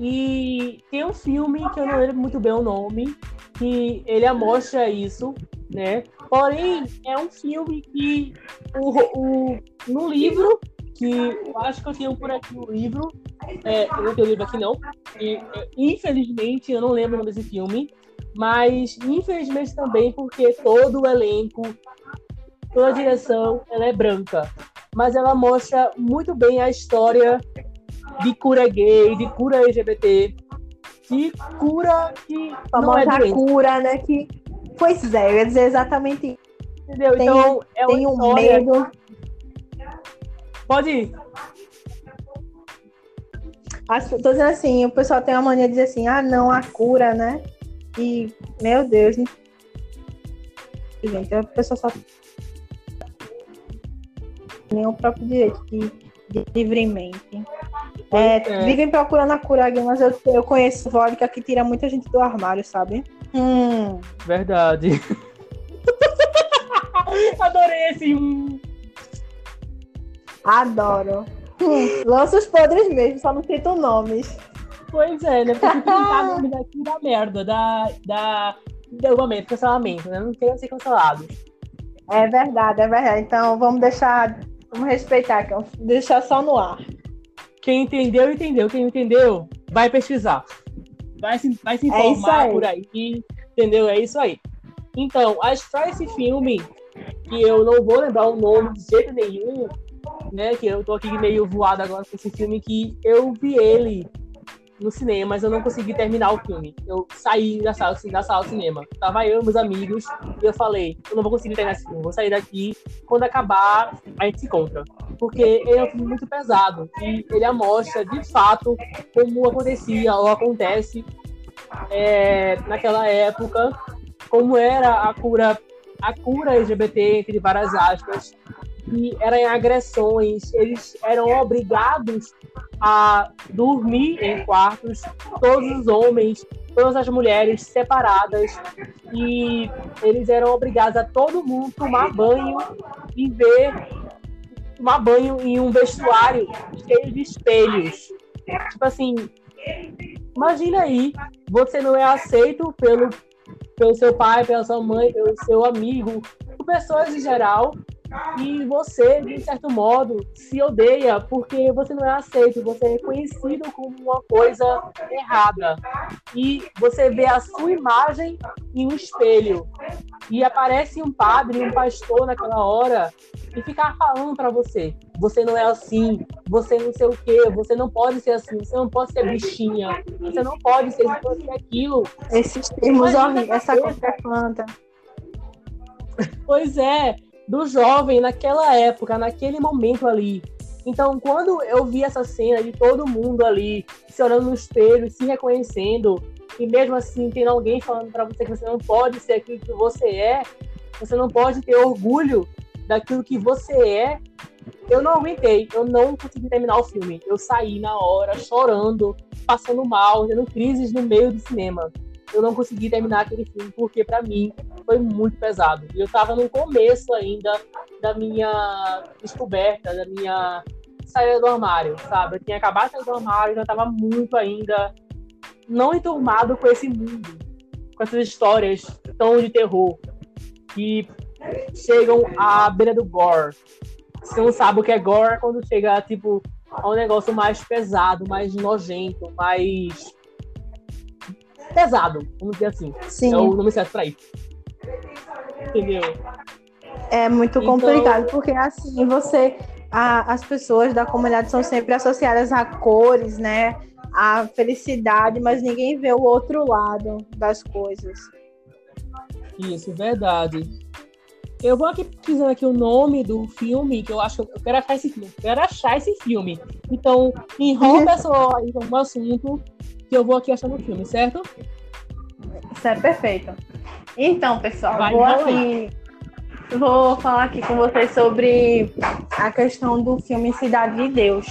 E tem um filme que eu não lembro muito bem o nome, que ele mostra isso, né? Porém, é um filme que o, o, no livro, que eu acho que eu tenho por aqui o livro, é, eu não tenho o livro aqui não, e, é, infelizmente eu não lembro o nome desse filme, mas infelizmente também porque todo o elenco, toda a direção, ela é branca. Mas ela mostra muito bem a história de cura gay, de cura LGBT, de cura que não é mostrar cura, né? Que Pois é, eu ia dizer exatamente isso. Entendeu? Tenho, então, é tenho história... medo. Pode ir. As, tô dizendo assim, o pessoal tem uma mania de dizer assim, ah, não, a cura, né? E, meu Deus, gente, a pessoa só nem o próprio direito de, de livremente. É, é. Vivem procurando a cura, mas eu, eu conheço vodka que tira muita gente do armário, sabe? Hum. Verdade. Adorei esse hum. Adoro. Hum, lança os podres mesmo, só não citam nomes. Pois é, né? Porque tentar nome daqui da merda, da, da derrubamento, cancelamento, né? Não querem ser cancelados. É verdade, é verdade. Então vamos deixar, vamos respeitar, vamos deixar só no ar. Quem entendeu, entendeu. Quem não entendeu, vai pesquisar vai se, vai se é informar é por aí, entendeu? É isso aí. Então, a história desse filme, que eu não vou lembrar o nome de jeito nenhum, né? Que eu tô aqui meio voado agora com esse filme, que eu vi ele no cinema, mas eu não consegui terminar o filme. Eu saí da sala, assim, da sala do cinema. Tava eu e meus amigos, e eu falei, eu não vou conseguir terminar esse filme, vou sair daqui. Quando acabar, a gente se encontra. Porque ele é um filme muito pesado, e ele mostra, de fato, como acontecia ou acontece é, naquela época, como era a cura, a cura LGBT, entre várias aspas, que eram agressões, eles eram obrigados a dormir em quartos, todos os homens, todas as mulheres separadas, e eles eram obrigados a todo mundo tomar banho e ver tomar banho em um vestuário cheio de espelhos. Tipo assim, imagina aí, você não é aceito pelo, pelo seu pai, pela sua mãe, pelo seu amigo, por pessoas em geral, e você, de certo modo, se odeia porque você não é aceito, você é reconhecido como uma coisa errada. E você vê a sua imagem em um espelho. E aparece um padre, um pastor naquela hora e ficar falando para você: você não é assim, você não sei o quê, você não pode ser assim, você não pode ser bichinha, você não pode ser isso, ser aquilo. Esses termos horríveis, essa coisa planta. Pois é, do jovem naquela época, naquele momento ali. Então, quando eu vi essa cena de todo mundo ali se olhando no espelho, se reconhecendo, e mesmo assim tendo alguém falando para você que você não pode ser aquilo que você é, você não pode ter orgulho daquilo que você é, eu não aguentei, eu não consegui terminar o filme. Eu saí na hora, chorando, passando mal, tendo crises no meio do cinema eu não consegui terminar aquele filme porque para mim foi muito pesado. Eu estava no começo ainda da minha descoberta, da minha saída do armário, sabe? Eu tinha acabado de sair do armário, já estava muito ainda não enturmado com esse mundo, com essas histórias tão de terror que chegam à beira do gore. Você não sabe o que é gore quando chega tipo a um negócio mais pesado, mais nojento, mais pesado, vamos dizer assim. Sim. É o nome certo pra isso. Entendeu? É muito então... complicado, porque assim, você. A, as pessoas da comunidade são sempre associadas a cores, né? A felicidade, mas ninguém vê o outro lado das coisas. Isso, verdade. Eu vou aqui pesquisando aqui o nome do filme, que eu acho que eu quero achar esse filme. Eu quero achar esse filme. Então, enrola só aí um assunto que eu vou aqui achando o filme, certo? Isso é perfeito. Então, pessoal, Vai, vou aqui. Vou falar aqui com vocês sobre a questão do filme Cidade de Deus.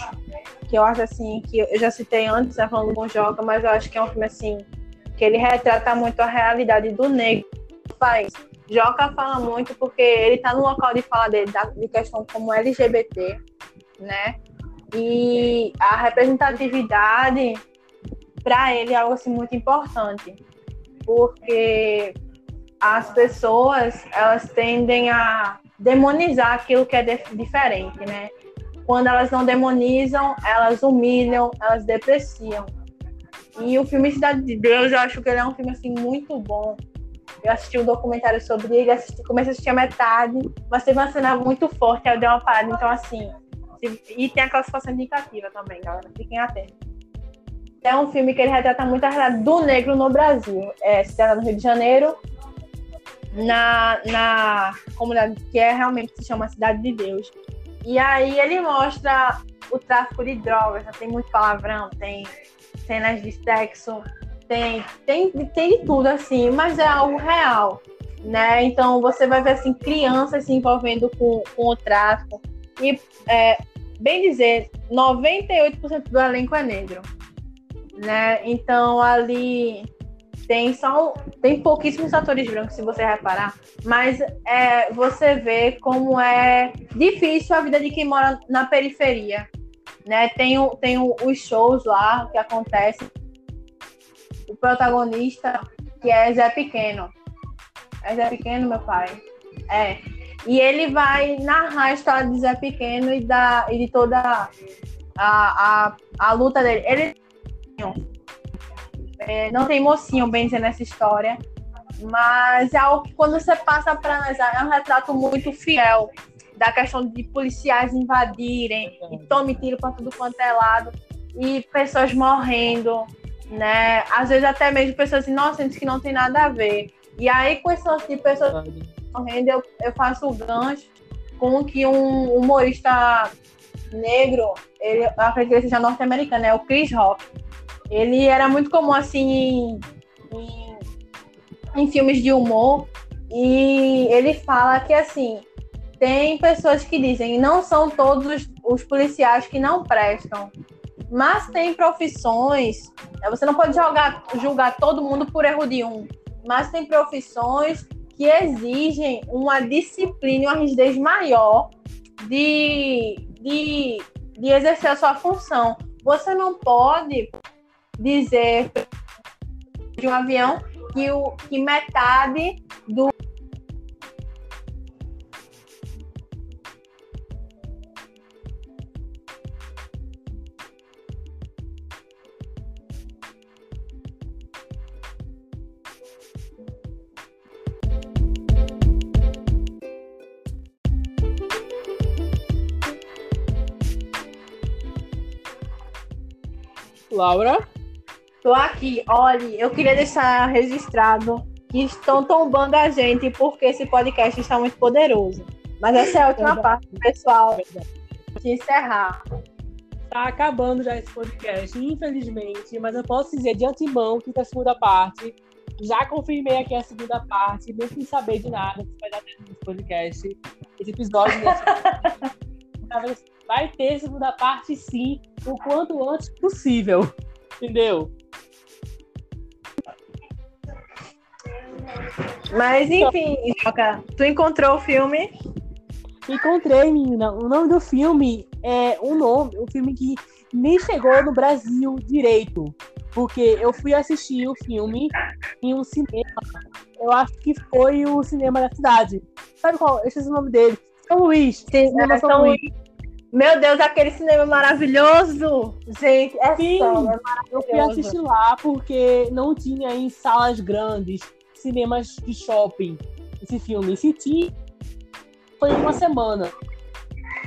Que eu acho assim, que eu já citei antes, né, falando com Joca, mas eu acho que é um filme assim, que ele retrata muito a realidade do negro do país. Joca fala muito porque ele está no local de fala dele, de questão como LGBT, né? E a representatividade para ele é algo assim muito importante, porque as pessoas elas tendem a demonizar aquilo que é diferente, né? Quando elas não demonizam, elas humilham, elas depreciam. E o filme Cidade de Deus, eu acho que ele é um filme assim muito bom. Eu assisti um documentário sobre ele, assisti, comecei a assistir a metade, mas teve uma cena muito forte, aí eu dei uma parada, então assim. E tem a classificação indicativa também, galera. Fiquem atentos. É um filme que ele retrata muito a realidade do negro no Brasil. É, trata no Rio de Janeiro, na, na comunidade que é realmente se chama Cidade de Deus. E aí ele mostra o tráfico de drogas, né? tem muito palavrão, tem cenas de sexo, tem, tem, tem de tudo assim, mas é algo real, né? Então você vai ver assim crianças se envolvendo com, com o tráfico e é, bem dizer, 98% do elenco é negro, né? Então ali tem só tem pouquíssimos atores brancos, se você reparar, mas é, você vê como é difícil a vida de quem mora na periferia, né? Tem, tem os shows lá que acontecem. O protagonista, que é Zé Pequeno. É Zé Pequeno, meu pai? É. E ele vai narrar a história de Zé Pequeno e, da, e de toda a, a, a luta dele. Ele é, não tem mocinho, bem dizer, nessa história. Mas é algo que quando você passa para analisar, é um retrato muito fiel da questão de policiais invadirem e tome tiro para tudo quanto é lado e pessoas morrendo, né? Às vezes até mesmo pessoas inocentes que não tem nada a ver. E aí com esse pessoas morrendo, eu, eu faço o gancho com que um humorista negro, ele, eu acredito que ele seja norte-americano, é o Chris Rock. Ele era muito comum assim em, em, em filmes de humor e ele fala que assim tem pessoas que dizem não são todos os, os policiais que não prestam, mas tem profissões. Né, você não pode jogar, julgar todo mundo por erro de um, mas tem profissões que exigem uma disciplina uma rigidez maior de, de, de exercer a sua função. Você não pode dizer de um avião que, o, que metade do Laura? Tô aqui. Olha, eu queria deixar registrado que estão tombando a gente porque esse podcast está muito poderoso. Mas essa é a última parte, pessoal. De encerrar. Tá acabando já esse podcast, infelizmente, mas eu posso dizer de antemão que a segunda parte. Já confirmei aqui a segunda parte, mesmo sem saber de nada, que vai dar tempo nesse podcast. Esse episódio vai ter segunda parte sim, o quanto antes possível. Entendeu? Mas enfim, Joca, tu encontrou o filme? Encontrei, menina. O nome do filme é um nome, um filme que nem chegou no Brasil direito. Porque eu fui assistir o filme em um cinema. Eu acho que foi o cinema da cidade. Sabe qual? Esse é o nome dele. São Luís. Cinema São, São Luís. Meu Deus, aquele cinema maravilhoso! Gente, é Sim, só, é eu fui assistir lá porque não tinha em salas grandes, cinemas de shopping, esse filme. Se tinha, foi uma semana.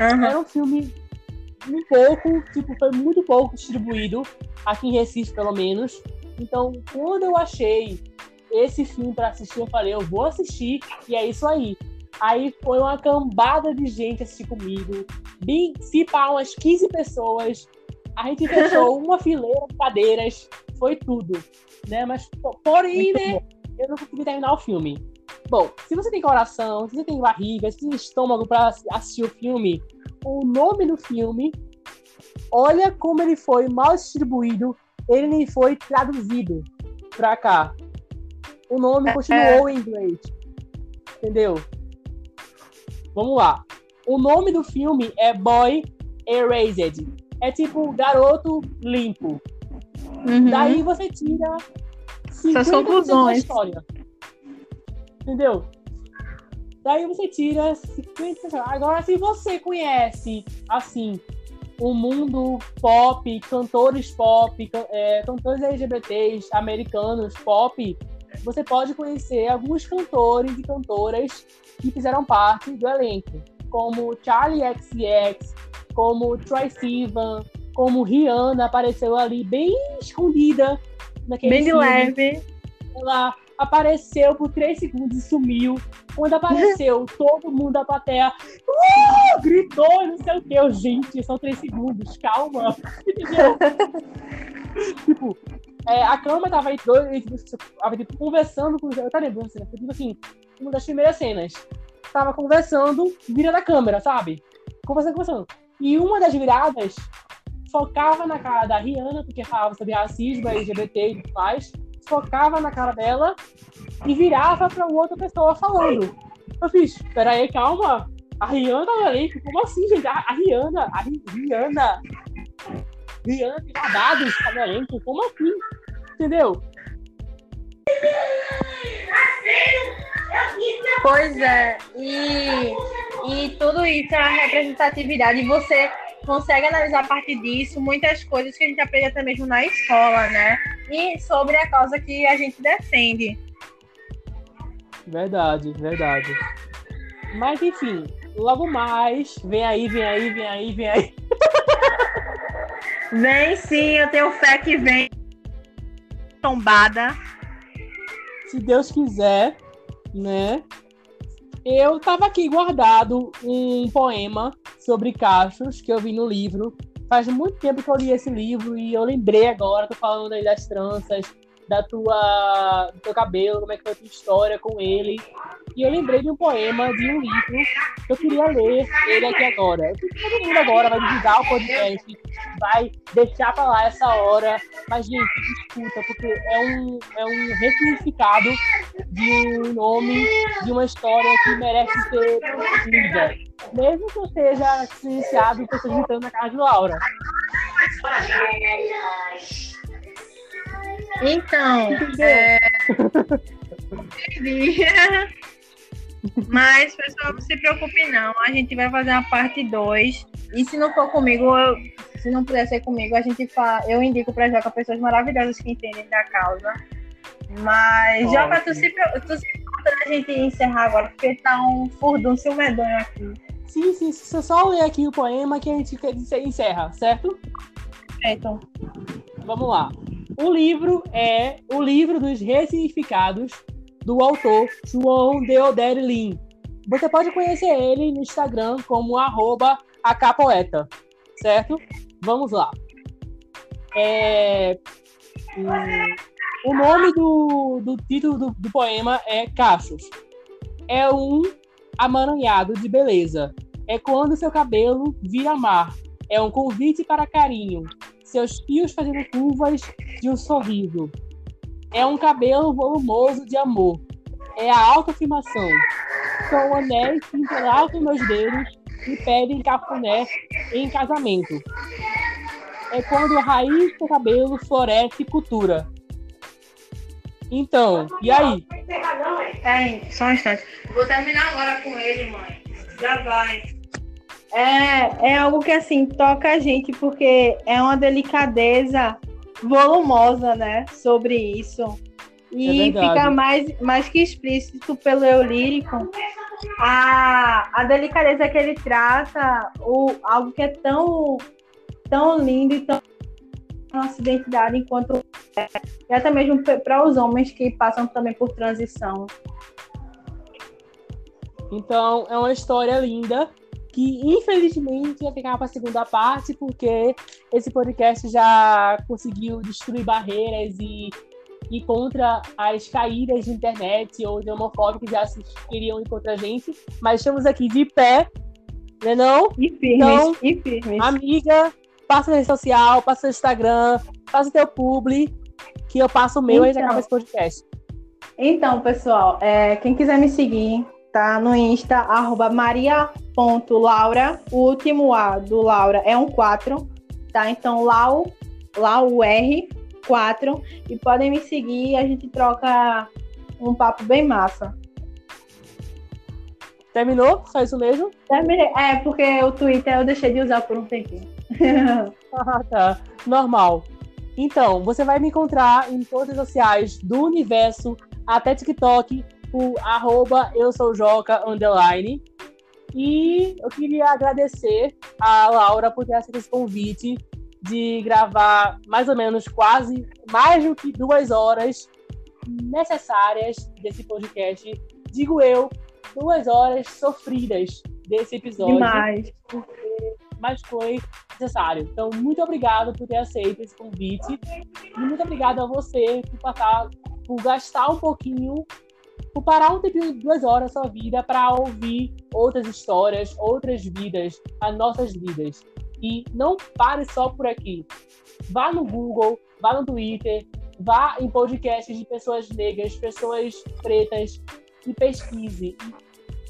Uhum. Era um filme um pouco, tipo, foi muito pouco distribuído, aqui em Recife, pelo menos. Então, quando eu achei esse filme para assistir, eu falei, eu vou assistir, e é isso aí. Aí foi uma cambada de gente assistir comigo. Bem, se pá, umas 15 pessoas. A gente fechou uma fileira de cadeiras. Foi tudo. Né? Mas, porém, né? Eu não consegui terminar o filme. Bom, se você tem coração, se você tem barriga, se você tem estômago para assistir o filme, o nome do filme, olha como ele foi mal distribuído, ele nem foi traduzido para cá. O nome é, continuou é. em inglês. Entendeu? Vamos lá. O nome do filme é Boy Erased. É tipo garoto limpo. Uhum. Daí você tira suas conclusões. Entendeu? Daí você tira 50 Agora, se você conhece, assim, o mundo pop, cantores pop, é, cantores LGBTs americanos pop, você pode conhecer alguns cantores e cantoras que fizeram parte do elenco, como Charlie XCX, como Troy Sivan, como Rihanna apareceu ali bem escondida naquele Bem de leve. Ela apareceu por três segundos e sumiu. Quando apareceu, todo mundo da plateia uh, gritou, não sei o que. gente, são três segundos, calma. Entendeu? tipo, é, a cama tava aí dois, tipo, conversando com. Eu tá lembrando, assim, tipo assim, uma das primeiras cenas. Tava conversando, vira da câmera, sabe? Conversando, conversando. E uma das viradas focava na cara da Rihanna, porque falava sobre racismo, LGBT e tudo mais, focava na cara dela e virava para outra pessoa falando. Eu fiz, peraí, calma, a Rihanna no elenco, como assim, gente? A, a Rihanna, a Rihanna, Rihanna tem dados no elenco, como assim? Entendeu? Pois é, e, e tudo isso é a representatividade. Você consegue analisar a partir disso muitas coisas que a gente aprende até mesmo na escola, né? E sobre a causa que a gente defende. Verdade, verdade. Mas enfim, logo mais, vem aí, vem aí, vem aí, vem aí. Vem sim, eu tenho fé que vem. Tombada. Se Deus quiser, né? Eu tava aqui guardado um poema sobre cachos que eu vi no livro. Faz muito tempo que eu li esse livro e eu lembrei agora, tô falando aí das tranças, da tua, do teu cabelo, como é que foi a tua história com ele. E eu lembrei de um poema, de um livro, que eu queria ler ele aqui agora. Eu que todo mundo agora vai desligar o podcast, vai deixar pra lá essa hora. Mas, gente, escuta, porque é um, é um ressignificado de um nome, de uma história que merece ser lida. Mesmo que eu seja silenciado e esteja gritando na casa de Laura. Então, é... Mas, pessoal, não se preocupe não. A gente vai fazer uma parte 2. E se não for comigo, eu... se não puder ser comigo, a gente fa... eu indico pra Joca pessoas maravilhosas que entendem da causa. Mas, Ótimo. Joca, tu se, tu se importa da gente encerrar agora, porque tá um furdúncio medonho aqui. Sim, sim, você só ler aqui o poema que a gente encerra, certo? Vamos lá. O livro é o livro dos ressignificados do autor João Deodere Lin. Você pode conhecer ele no Instagram como arroba acapoeta, certo? Vamos lá. É, o, o nome do, do título do, do poema é Cachos. É um amaranhado de beleza. É quando seu cabelo vira mar. É um convite para carinho. Seus fios fazendo curvas de um sorriso. É um cabelo volumoso de amor. É a autoafirmação. São anéis que entrelaçam meus dedos e pedem cafuné em casamento. É quando a raiz do cabelo floresce e cultura. Então, e aí? É, só um instante. Vou terminar agora com ele, mãe. Já vai. É, é algo que assim toca a gente porque é uma delicadeza volumosa, né, sobre isso. E é fica mais, mais que explícito pelo eu lírico a, a delicadeza que ele trata, o, algo que é tão, tão lindo e tão nossa identidade enquanto e até mesmo para os homens que passam também por transição. Então, é uma história linda que infelizmente ia ficar para a segunda parte, porque esse podcast já conseguiu destruir barreiras e ir contra as caídas de internet ou de homofóbicos que já se queriam ir contra a gente. Mas estamos aqui de pé, né não? E firmes, então, e firmes. Amiga, passa na rede social, passa no Instagram, passa teu publi, que eu passo o meu então, e já acaba esse podcast. Então, pessoal, é, quem quiser me seguir, tá no Insta, arroba maria.laura, o último A do Laura é um 4, tá? Então, Lau, Lau R, 4, e podem me seguir, a gente troca um papo bem massa. Terminou? Só isso mesmo? Terminei. É, porque o Twitter eu deixei de usar por um tempinho. ah, tá. Normal. Então, você vai me encontrar em todas as sociais do universo, até TikTok, o arroba eu sou Joca, underline. E eu queria agradecer a Laura por ter aceito esse convite de gravar mais ou menos quase mais do que duas horas necessárias desse podcast. Digo eu, duas horas sofridas desse episódio. Demais. Mas foi necessário. Então, muito obrigado por ter aceito esse convite. E muito obrigado a você por passar, por gastar um pouquinho, por parar um tempinho, duas horas da sua vida para ouvir outras histórias, outras vidas, as nossas vidas. E não pare só por aqui. Vá no Google, vá no Twitter, vá em podcasts de pessoas negras, pessoas pretas, e pesquise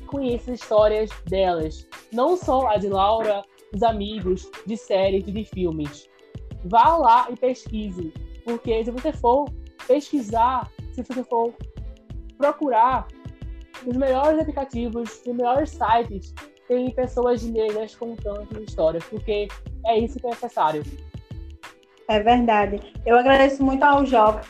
e conheça as histórias delas. Não só a de Laura, os amigos, de séries e de filmes. Vá lá e pesquise, porque se você for pesquisar, se você for procurar os melhores aplicativos, os melhores sites, tem pessoas negras contando histórias, porque é isso que é necessário. É verdade. Eu agradeço muito ao Joca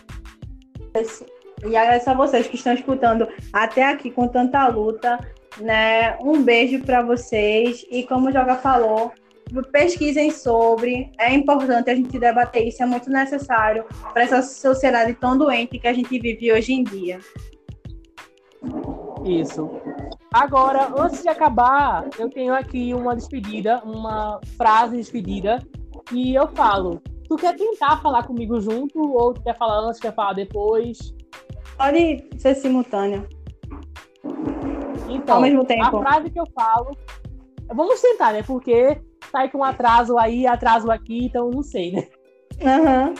e agradeço a vocês que estão escutando até aqui com tanta luta. Né? Um beijo para vocês. E como o Joga falou, pesquisem sobre. É importante a gente debater isso, é muito necessário para essa sociedade tão doente que a gente vive hoje em dia. Isso. Agora, antes de acabar, eu tenho aqui uma despedida, uma frase de despedida, e eu falo: tu quer tentar falar comigo junto, ou tu quer falar antes, quer falar depois? Pode ser simultâneo. Então, Ao mesmo tempo. a frase que eu falo. Vamos tentar, né? Porque sai com atraso aí, atraso aqui, então não sei, né? Uhum.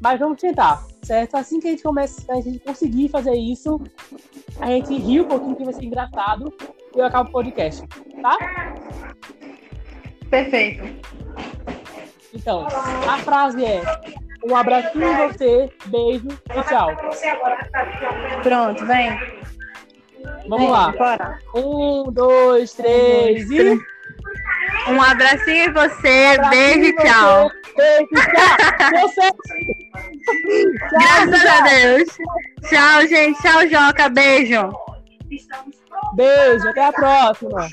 Mas vamos tentar, certo? Assim que a gente começa, a gente conseguir fazer isso, a gente ri um pouquinho que vai ser engraçado e eu acabo o podcast, tá? Perfeito. Então, a frase é um abracinho em você, beijo e tchau. Pronto, vem. Vamos vem, lá. Bora. Um, dois, três e. Um abracinho em você, beijo e tchau. Beijo, tchau. Você... Graças a Deus. Tchau, gente. Tchau, Joca. Beijo. Beijo, até a próxima.